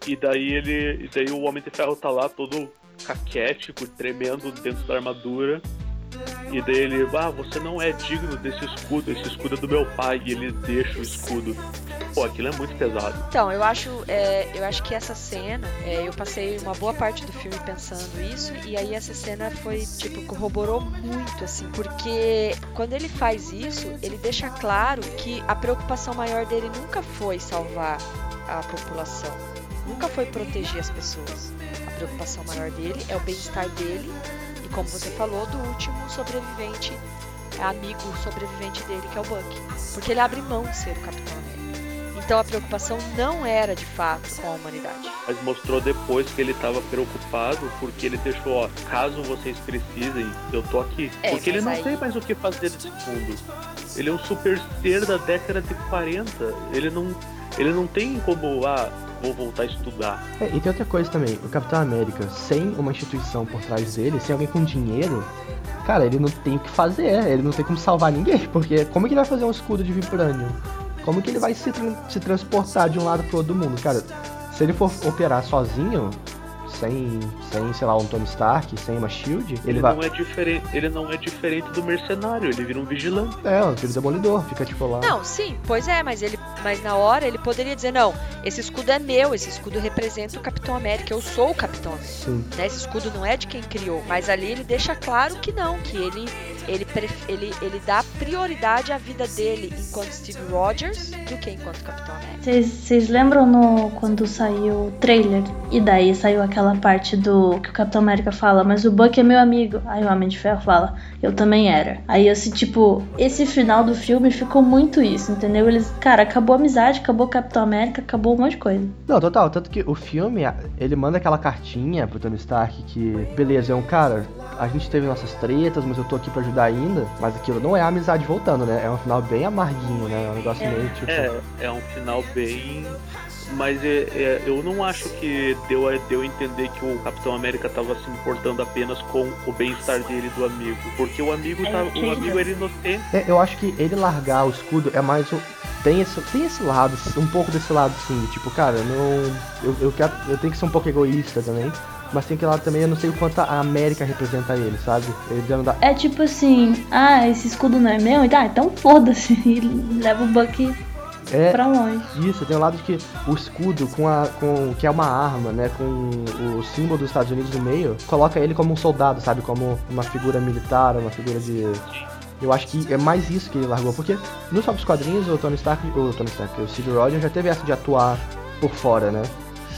Speaker 4: E daí ele. E daí o Homem de Ferro tá lá todo caquético, tremendo dentro da armadura. E daí ele, ah, você não é digno desse escudo, esse escudo é do meu pai, e ele deixa o escudo. Pô, aquilo é muito pesado.
Speaker 3: Então, eu acho, é, eu acho que essa cena, é, eu passei uma boa parte do filme pensando isso, e aí essa cena foi, tipo, corroborou muito, assim, porque quando ele faz isso, ele deixa claro que a preocupação maior dele nunca foi salvar a população, nunca foi proteger as pessoas. A preocupação maior dele é o bem-estar dele, e como você falou, do último sobrevivente, amigo sobrevivente dele, que é o Buck. Porque ele abre mão de ser o Capitão América. Então a preocupação não era de fato com a humanidade.
Speaker 4: Mas mostrou depois que ele tava preocupado porque ele deixou, ó, caso vocês precisem, eu tô aqui.
Speaker 3: É,
Speaker 4: porque ele não
Speaker 3: aí-
Speaker 4: tem mais o que fazer nesse mundo. Ele é um super ser da década de 40. Ele não, ele não tem como, ah, vou voltar a estudar.
Speaker 2: É, e tem outra coisa também, o Capitão América, sem uma instituição por trás dele, sem alguém com dinheiro, cara, ele não tem o que fazer, ele não tem como salvar ninguém, porque como que ele vai fazer um escudo de vibranium? Como que ele vai se, tran- se transportar de um lado pro outro do mundo? Cara, se ele for operar sozinho, sem, sem, sei lá, um Tony Stark, sem uma shield, ele,
Speaker 4: Ele,
Speaker 2: vai.
Speaker 4: não é diferente, ele não é diferente do mercenário, ele vira um vigilante.
Speaker 2: É, um filho demolidor, fica tipo lá.
Speaker 3: Não, sim, pois é, mas ele, mas na hora ele poderia dizer não, esse escudo é meu, esse escudo representa o Capitão América, eu sou o Capitão América.
Speaker 2: Sim.
Speaker 3: né? Esse escudo não é de quem criou, mas ali ele deixa claro que não, que ele ele, ele, ele dá prioridade à vida dele enquanto Steve Rogers do que enquanto Capitão América.
Speaker 5: Vocês lembram no, quando saiu o trailer? E daí saiu aquela parte do que o Capitão América fala, mas o Buck é meu amigo. Aí o Homem de Ferro fala, eu também era. Aí assim, tipo, esse final do filme ficou muito isso, entendeu? Eles, cara, acabou a amizade, acabou o Capitão América, acabou um monte de coisa.
Speaker 2: Não, total. Tanto que o filme, ele manda aquela cartinha pro Tony Stark que, beleza, é um cara, a gente teve nossas tretas, mas eu tô aqui pra ajudar ainda. Mas aquilo não é a amizade voltando, né? É um final bem amarguinho, né? É um negócio
Speaker 5: É.
Speaker 2: meio tipo.
Speaker 4: É, é um final bem. Mas é, é, eu não acho que deu a, deu a entender que o Capitão América tava se importando apenas com o bem-estar dele e do amigo. Porque o amigo,
Speaker 5: É,
Speaker 4: tá, o amigo era inocente.
Speaker 2: É, eu acho que ele largar o escudo é mais um. Tem esse, tem esse lado, um pouco desse lado sim, tipo, cara, eu não. Eu, eu quero. Eu tenho que ser um pouco egoísta também. Mas tem aquele lado também, eu não sei o quanto a América representa ele, sabe? Ele da.
Speaker 5: É tipo assim, ah, esse escudo não é meu? Ah, então foda-se. E leva o Buck
Speaker 2: É,
Speaker 5: pra longe.
Speaker 2: Isso, tem o lado de que o escudo com a com que é uma arma, né, com o símbolo dos Estados Unidos no meio, coloca ele como um soldado, sabe, como uma figura militar, uma figura de eu acho que é mais isso que ele largou, porque nos próprios quadrinhos o Tony Stark, o Tony Stark, o Steve Rogers já teve essa de atuar por fora, né?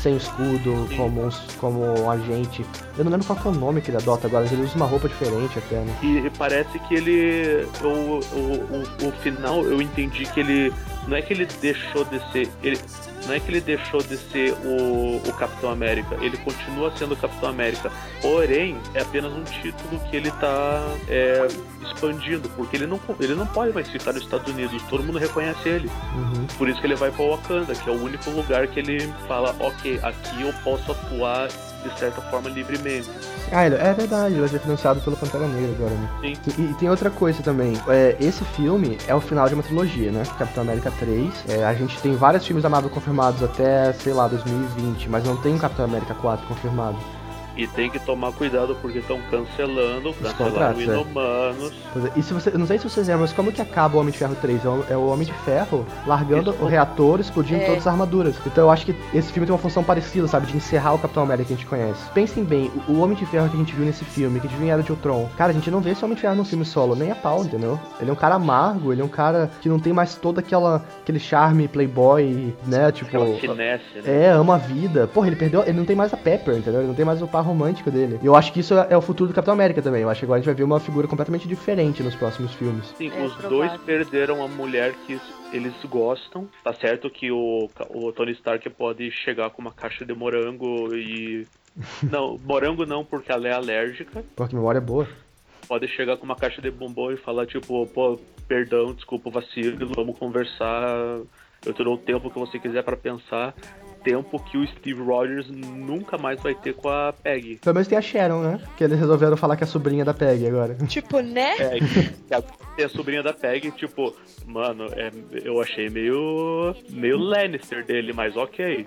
Speaker 2: Sem escudo, como como agente. Eu não lembro qual é o nome que ele adota agora, mas ele usa uma roupa diferente até, né?
Speaker 4: E parece que ele. O, o, o, o final eu entendi que ele. Não é que ele deixou de ser. Ele, não é que ele deixou de ser o, o Capitão América. Ele continua sendo o Capitão América. Porém, é apenas um título que ele tá é, expandindo. Porque ele não, ele não pode mais ficar nos Estados Unidos. Todo mundo reconhece ele.
Speaker 2: Uhum.
Speaker 4: Por isso que ele vai pra Wakanda, que é o único lugar que ele fala, ok, aqui eu posso atuar de certa forma livremente.
Speaker 2: Ah, é verdade, ele ser financiado pelo Pantera Negra agora, né?
Speaker 4: Sim.
Speaker 2: E, e tem outra coisa também. É, esse filme é o final de uma trilogia, né? Capitão América 3. É, a gente tem vários filmes da Marvel confirmados até, sei lá, 2020, mas não tem um Capitão América 4 confirmado.
Speaker 4: E tem que tomar cuidado porque estão cancelando, cancelaram
Speaker 2: contratos,
Speaker 4: o
Speaker 2: é.
Speaker 4: Inumanos.
Speaker 2: É, E se você, eu não sei se vocês lembram, mas como que acaba o Homem de Ferro 3? É o, é o Homem de Ferro largando
Speaker 4: Isso.
Speaker 2: o reator, explodindo
Speaker 3: É.
Speaker 2: todas as armaduras. Então eu acho que esse filme tem uma função parecida, sabe? De encerrar o Capitão América que a gente conhece. Pensem bem, o, Homem de Ferro que a gente viu nesse filme, que a gente viu em Era de Ultron. Cara, a gente não vê esse Homem de Ferro num filme solo, nem a pau, entendeu? Ele é um cara amargo, ele é um cara que não tem mais todo aquela, aquele charme playboy, né? Tipo...
Speaker 4: Aquela finesse, né?
Speaker 2: É, ama a vida. Porra, ele perdeu. Ele não tem mais a Pepper, entendeu? Ele não tem mais o par romântico dele. E eu acho que isso é, é o futuro do Capitão América também. Eu acho que agora a gente vai ver uma figura completamente diferente nos próximos filmes.
Speaker 4: Sim,
Speaker 3: É
Speaker 4: os
Speaker 3: provável.
Speaker 4: dois perderam a mulher que eles gostam. Tá certo que o, o Tony Stark pode chegar com uma caixa de morango e Não, morango não, porque ela é alérgica.
Speaker 2: Pô, que memória boa.
Speaker 4: Pode chegar com uma caixa de bombom e falar, tipo, pô, perdão, desculpa o vacilo, vamos conversar. Eu te dou o tempo que você quiser pra pensar. Tempo que o Steve Rogers nunca mais vai ter com a Peggy.
Speaker 2: Pelo menos tem a Sharon, né? Que eles resolveram falar que é a sobrinha da Peggy agora.
Speaker 3: Tipo, né?
Speaker 4: É, a, que a sobrinha da Peggy, tipo, mano, é, eu achei meio. meio Lannister dele, mas ok.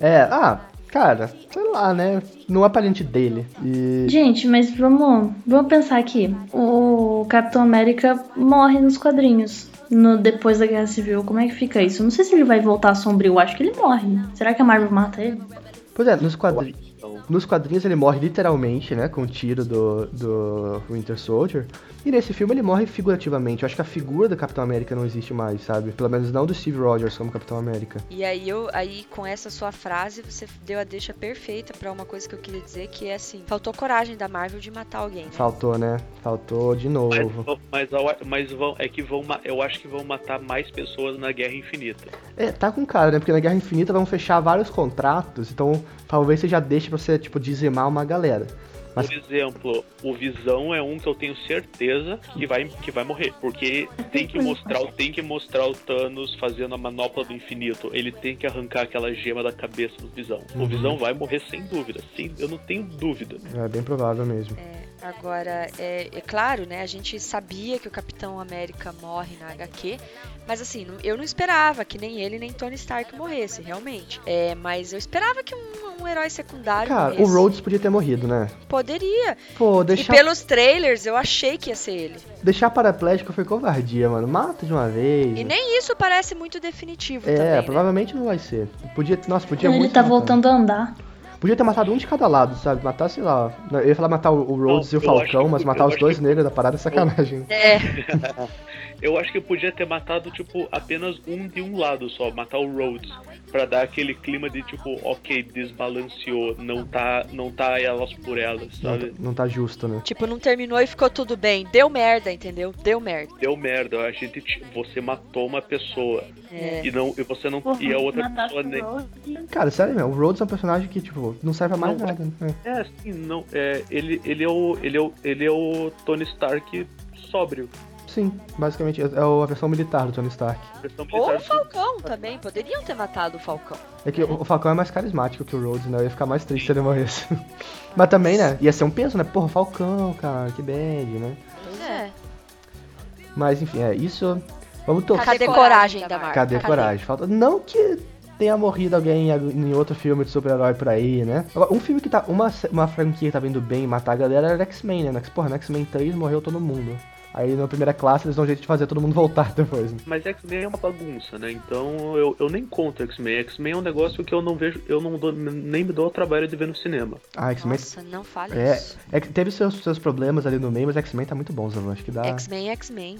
Speaker 2: É, ah, cara, sei lá, né? Não é parente dele. E.
Speaker 5: Gente, mas vamos, vamos pensar aqui. O Capitão América morre nos quadrinhos. No, depois da Guerra Civil, como é que fica isso? Não sei se ele vai voltar sombrio, acho que ele morre. Será que a Marvel mata ele?
Speaker 2: Pois é, nos quadrinhos. Nos quadrinhos ele morre literalmente, né? Com o tiro do, do Winter Soldier. E nesse filme ele morre figurativamente. Eu acho que a figura do Capitão América não existe mais, sabe? Pelo menos não do Steve Rogers como Capitão América.
Speaker 3: E aí eu, aí com essa sua frase, você deu a deixa perfeita pra uma coisa que eu queria dizer, que é assim, faltou coragem da Marvel de matar alguém, né?
Speaker 2: Faltou, né? Faltou de
Speaker 4: mas,
Speaker 2: novo.
Speaker 4: mas, eu- mas vão, é que vão, eu acho que vão matar mais pessoas na Guerra Infinita.
Speaker 2: É, tá com cara, né? Porque na Guerra Infinita vão fechar vários contratos, então talvez você já deixe pra você, tipo, dizimar uma galera. Mas-
Speaker 4: Por exemplo, o Visão é um que eu tenho certeza que vai, que vai morrer. Porque tem que mostrar, o- tem que mostrar o Thanos fazendo a manopla do infinito. Ele tem que arrancar aquela gema da cabeça do Visão. O
Speaker 2: Uhum.
Speaker 4: Visão vai morrer sem dúvida. Sem, eu não tenho dúvida.
Speaker 2: É bem provável mesmo.
Speaker 3: Agora, é, é claro, né? A gente sabia que o Capitão América morre na HQ, mas assim, eu não esperava que nem ele nem Tony Stark morresse, realmente. É, mas eu esperava que um, um herói secundário
Speaker 2: Cara, o
Speaker 3: morresse.
Speaker 2: Rhodes podia ter morrido, né?
Speaker 3: Poderia.
Speaker 2: Pô,
Speaker 3: E
Speaker 2: deixar,
Speaker 3: pelos trailers, eu achei que ia ser ele.
Speaker 2: deixar paraplégico foi covardia, mano. Mata de uma vez.
Speaker 3: E nem isso parece muito definitivo
Speaker 2: É,
Speaker 3: também, né?
Speaker 2: provavelmente não vai ser. Podia, nossa, podia
Speaker 5: ele
Speaker 2: muito
Speaker 5: tá
Speaker 2: ter matado.
Speaker 5: voltando a andar.
Speaker 2: Podia ter matado um de cada lado, sabe? Matar, sei lá. Eu ia falar matar o Rhodes
Speaker 4: Não,
Speaker 2: e o
Speaker 4: acho
Speaker 2: Falcão, mas matar os dois
Speaker 4: que-
Speaker 2: negros da parada é sacanagem.
Speaker 3: É,
Speaker 4: Eu acho que eu podia ter matado, tipo, apenas um de um lado só, matar o Rhodes. Pra dar aquele clima de tipo, ok, desbalanceou, não tá, não tá elas por elas,
Speaker 2: Não,
Speaker 4: sabe?
Speaker 2: tá- não tá justo, né?
Speaker 3: tipo, não terminou e ficou tudo bem. Deu merda, entendeu? Deu merda.
Speaker 4: Deu merda, a gente, te- você matou uma pessoa
Speaker 3: É.
Speaker 4: e não, e você não,
Speaker 5: Porra,
Speaker 4: e a outra pessoa nem.
Speaker 2: Cara, sério mesmo, o Rhodes é um personagem que, tipo, não serve pra mais
Speaker 4: Não,
Speaker 2: nada. Né?
Speaker 4: É, sim, não. É, ele, ele, é o, ele, é o, ele é o Tony Stark sóbrio.
Speaker 2: Sim, basicamente, é é a versão militar do Tony Stark.
Speaker 3: Ou o Falcão também. Poderiam ter matado o Falcão.
Speaker 2: É que o Falcão é mais carismático que o Rhodes, né? Eu ia ficar mais triste se ele morresse. Mas também, né? Ia ser um peso, né? Porra, Falcão, cara, que bad, né?
Speaker 3: Pois é.
Speaker 2: Mas enfim, é isso. Vamos torcer.
Speaker 3: Cadê coragem da Marvel?
Speaker 2: Cadê coragem? Falta. Não que tenha morrido alguém em outro filme de super-herói por aí, né? Um filme que tá. Uma, uma franquia que tá vindo bem matar a galera era X-Men, né? Porra, no X-Men 3 morreu todo mundo. Aí na primeira classe eles dão um jeito de fazer todo mundo voltar depois. Né?
Speaker 4: Mas X-Men é uma bagunça, né? Então eu, eu nem conto X-Men. X-Men é um negócio que eu não vejo, eu não dou, nem me dou o trabalho de ver no cinema.
Speaker 2: Ah, X-Men.
Speaker 3: Nossa, não fale
Speaker 2: É,
Speaker 3: isso.
Speaker 2: é que teve seus, seus problemas ali no meio, mas X-Men tá muito bom, Zanu. Acho que dá.
Speaker 3: X-Men, X-Men.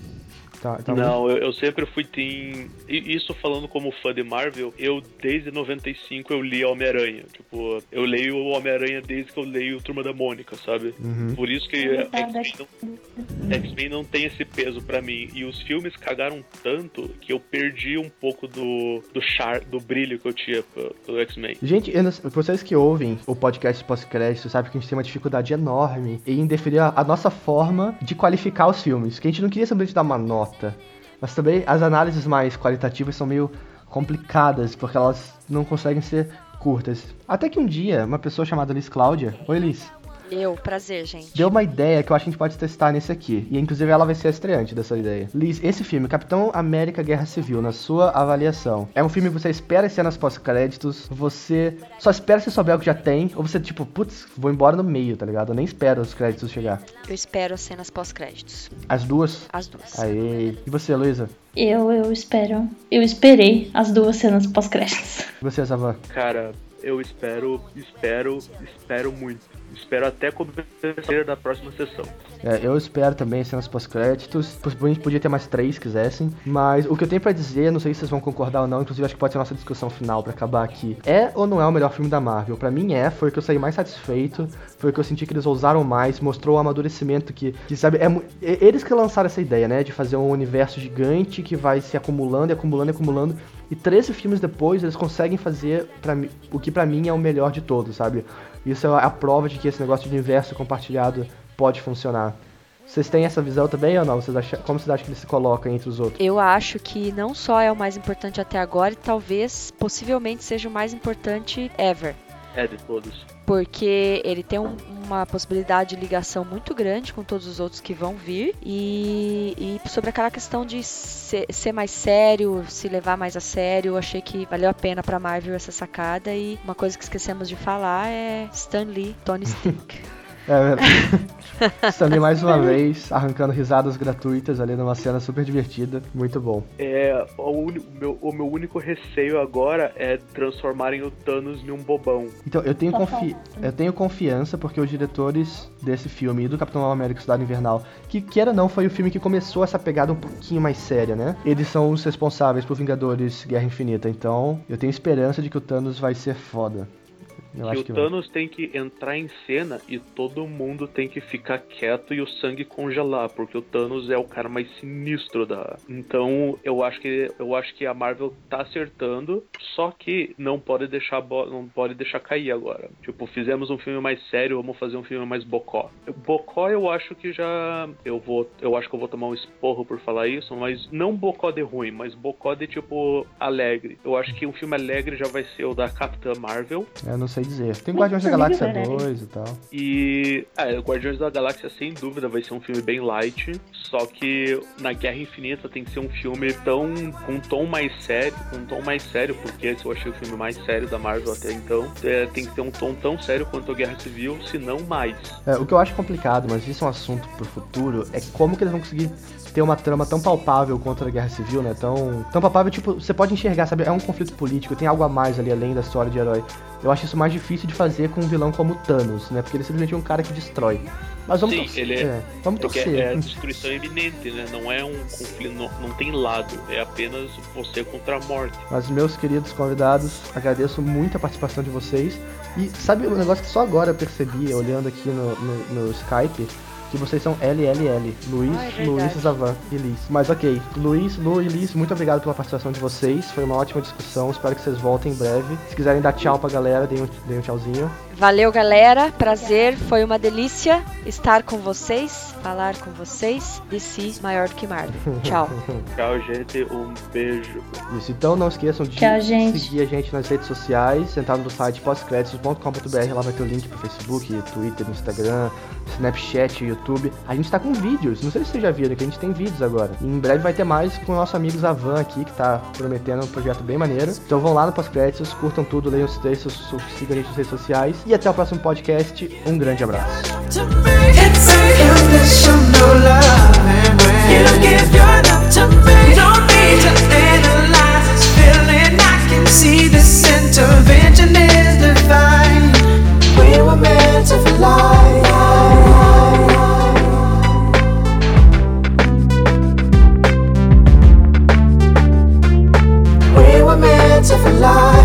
Speaker 2: Tá, tá
Speaker 4: não, eu, eu sempre fui team. Isso falando como fã de Marvel, eu desde 95 eu li Homem-Aranha. Tipo, eu leio o Homem-Aranha desde que eu leio Turma da Mônica, sabe?
Speaker 2: Uhum.
Speaker 4: Por isso que
Speaker 5: tá
Speaker 4: X-Men não, X-Men não tem esse peso pra mim. E os filmes cagaram tanto que eu perdi um pouco do, do char, do brilho que eu tinha pro, pro X-Men.
Speaker 2: Gente, eu não- vocês que ouvem o podcast pós-crédito sabem que a gente tem uma dificuldade enorme em definir a, a nossa forma de qualificar os filmes. Que a gente não queria simplesmente dar uma nota, mas também as análises mais qualitativas são meio complicadas, porque elas não conseguem ser curtas. Até que um dia, uma pessoa chamada Liz Cláudia, oi Liz,
Speaker 3: Eu, prazer, gente.
Speaker 2: deu uma ideia que eu acho que a gente pode testar nesse aqui. E inclusive ela vai ser a estreante dessa ideia. Liz, esse filme, Capitão América Guerra Civil, na sua avaliação, é um filme que você espera cenas pós-créditos, você só espera se souber o que já tem, ou você tipo, putz, vou embora no meio, tá ligado? Eu nem espero os créditos chegar.
Speaker 3: Eu espero as cenas pós-créditos.
Speaker 2: As duas.
Speaker 3: As duas.
Speaker 2: Aê. E você, Luísa?
Speaker 5: Eu, eu espero. Eu esperei as duas cenas pós-créditos.
Speaker 2: E você, Zavan?
Speaker 4: Cara, eu espero, espero, espero muito. Espero até começar da próxima sessão.
Speaker 2: É, eu espero também cenas pós-créditos. Possivelmente podia ter mais três, se quisessem. Mas o que eu tenho pra dizer, não sei se vocês vão concordar ou não, inclusive acho que pode ser a nossa discussão final pra acabar aqui. É ou não é o melhor filme da Marvel? Pra mim é, foi o que eu saí mais satisfeito, foi o que eu senti que eles ousaram mais, mostrou o amadurecimento que, que sabe, é, eles que lançaram essa ideia, né, de fazer um universo gigante que vai se acumulando e acumulando e acumulando. E 13 filmes depois, eles conseguem fazer pra mim, o que pra mim é o melhor de todos, sabe? Isso é a prova de que esse negócio de universo compartilhado pode funcionar. Vocês têm essa visão também ou não? Vocês acham, como vocês acham que ele se coloca entre os outros?
Speaker 3: Eu acho que não só é o mais importante até agora, e talvez, possivelmente, seja o mais importante ever.
Speaker 4: É, de todos.
Speaker 3: Porque ele tem um, uma possibilidade de ligação muito grande com todos os outros que vão vir. E, e sobre aquela questão de ser, ser, mais sério, se levar mais a sério, eu achei que valeu a pena pra Marvel essa sacada. E uma coisa que esquecemos de falar é Stan Lee, Tony Stark.
Speaker 2: É, Stanley mais uma vez arrancando risadas gratuitas ali numa cena super divertida, muito bom.
Speaker 4: É, o, meu, o meu único receio agora é transformarem o Thanos em um bobão.
Speaker 2: Então, eu tenho, confi eu tenho confiança porque os diretores desse filme e do Capitão América Cidade Invernal, que queira ou não foi o filme que começou essa pegada um pouquinho mais séria, né? Eles são os responsáveis por Vingadores Guerra Infinita, então eu tenho esperança de que o Thanos vai ser foda.
Speaker 4: Eu que o Thanos vai. tem que entrar em cena e todo mundo tem que ficar quieto e o sangue congelar, porque o Thanos é o cara mais sinistro da. Então eu acho que eu acho que a Marvel tá acertando, só que não pode deixar não pode deixar cair agora. Tipo, fizemos um filme mais sério, vamos fazer um filme mais bocó. Bocó eu acho que já eu vou eu acho que eu vou tomar um esporro por falar isso, mas não bocó de ruim, mas bocó de tipo alegre. Eu acho que um filme alegre já vai ser o da Capitã Marvel.
Speaker 2: Eu não sei dizer. Tem Guardiões da Galáxia 2 e tal.
Speaker 4: E. É, Guardiões da Galáxia, sem dúvida, vai ser um filme bem light. Só que na Guerra Infinita tem que ser um filme tão. com um tom mais sério. Com um tom mais sério, porque esse eu achei o filme mais sério da Marvel até então. É, tem que ter um tom tão sério quanto a Guerra Civil, se não mais.
Speaker 2: É, o que eu acho complicado, mas isso é um assunto pro futuro, é como que eles vão conseguir ter uma trama tão palpável contra a Guerra Civil, né? Tão, tão palpável, tipo, você pode enxergar, sabe? É um conflito político, tem algo a mais ali além da história de herói. Eu acho isso mais difícil de fazer com um vilão como Thanos, né? Porque ele é simplesmente é um cara que destrói. Mas vamos
Speaker 4: Sim,
Speaker 2: torcer.
Speaker 4: Ele é,
Speaker 2: é, vamos torcer.
Speaker 4: É destruição iminente, né? Não é um conflito, não, não tem lado. É apenas você contra a morte.
Speaker 2: Mas, meus queridos convidados, agradeço muito a participação de vocês. E sabe um negócio que só agora eu percebi, olhando aqui no, no, no Skype? Que vocês são LLL, Luiz, ah, é Luiz, Zavan e Liz. Mas ok, Luiz, Lu e Liz, muito obrigado pela participação de vocês, foi uma ótima discussão, espero que vocês voltem em breve. Se quiserem dar tchau pra galera, deem um, deem um tchauzinho.
Speaker 3: Valeu, galera, prazer, foi uma delícia estar com vocês, falar com vocês, DC maior do que Marvel. Tchau.
Speaker 4: tchau, gente, um beijo.
Speaker 2: Isso, então não esqueçam de
Speaker 5: tchau,
Speaker 2: seguir a gente nas redes sociais, entrar no site pós-créditos.com.br, lá vai ter o link pro Facebook, Twitter, Instagram, Snapchat, YouTube. A gente tá com vídeos, não sei se vocês já viram, que a gente tem vídeos agora. E em breve vai ter mais com o nosso amigo Zavan aqui, que tá prometendo um projeto bem maneiro. Então vão lá no pós-créditos, curtam tudo, leiam os textos, sigam a gente nas redes sociais e até o próximo podcast. Um grande abraço. to fly.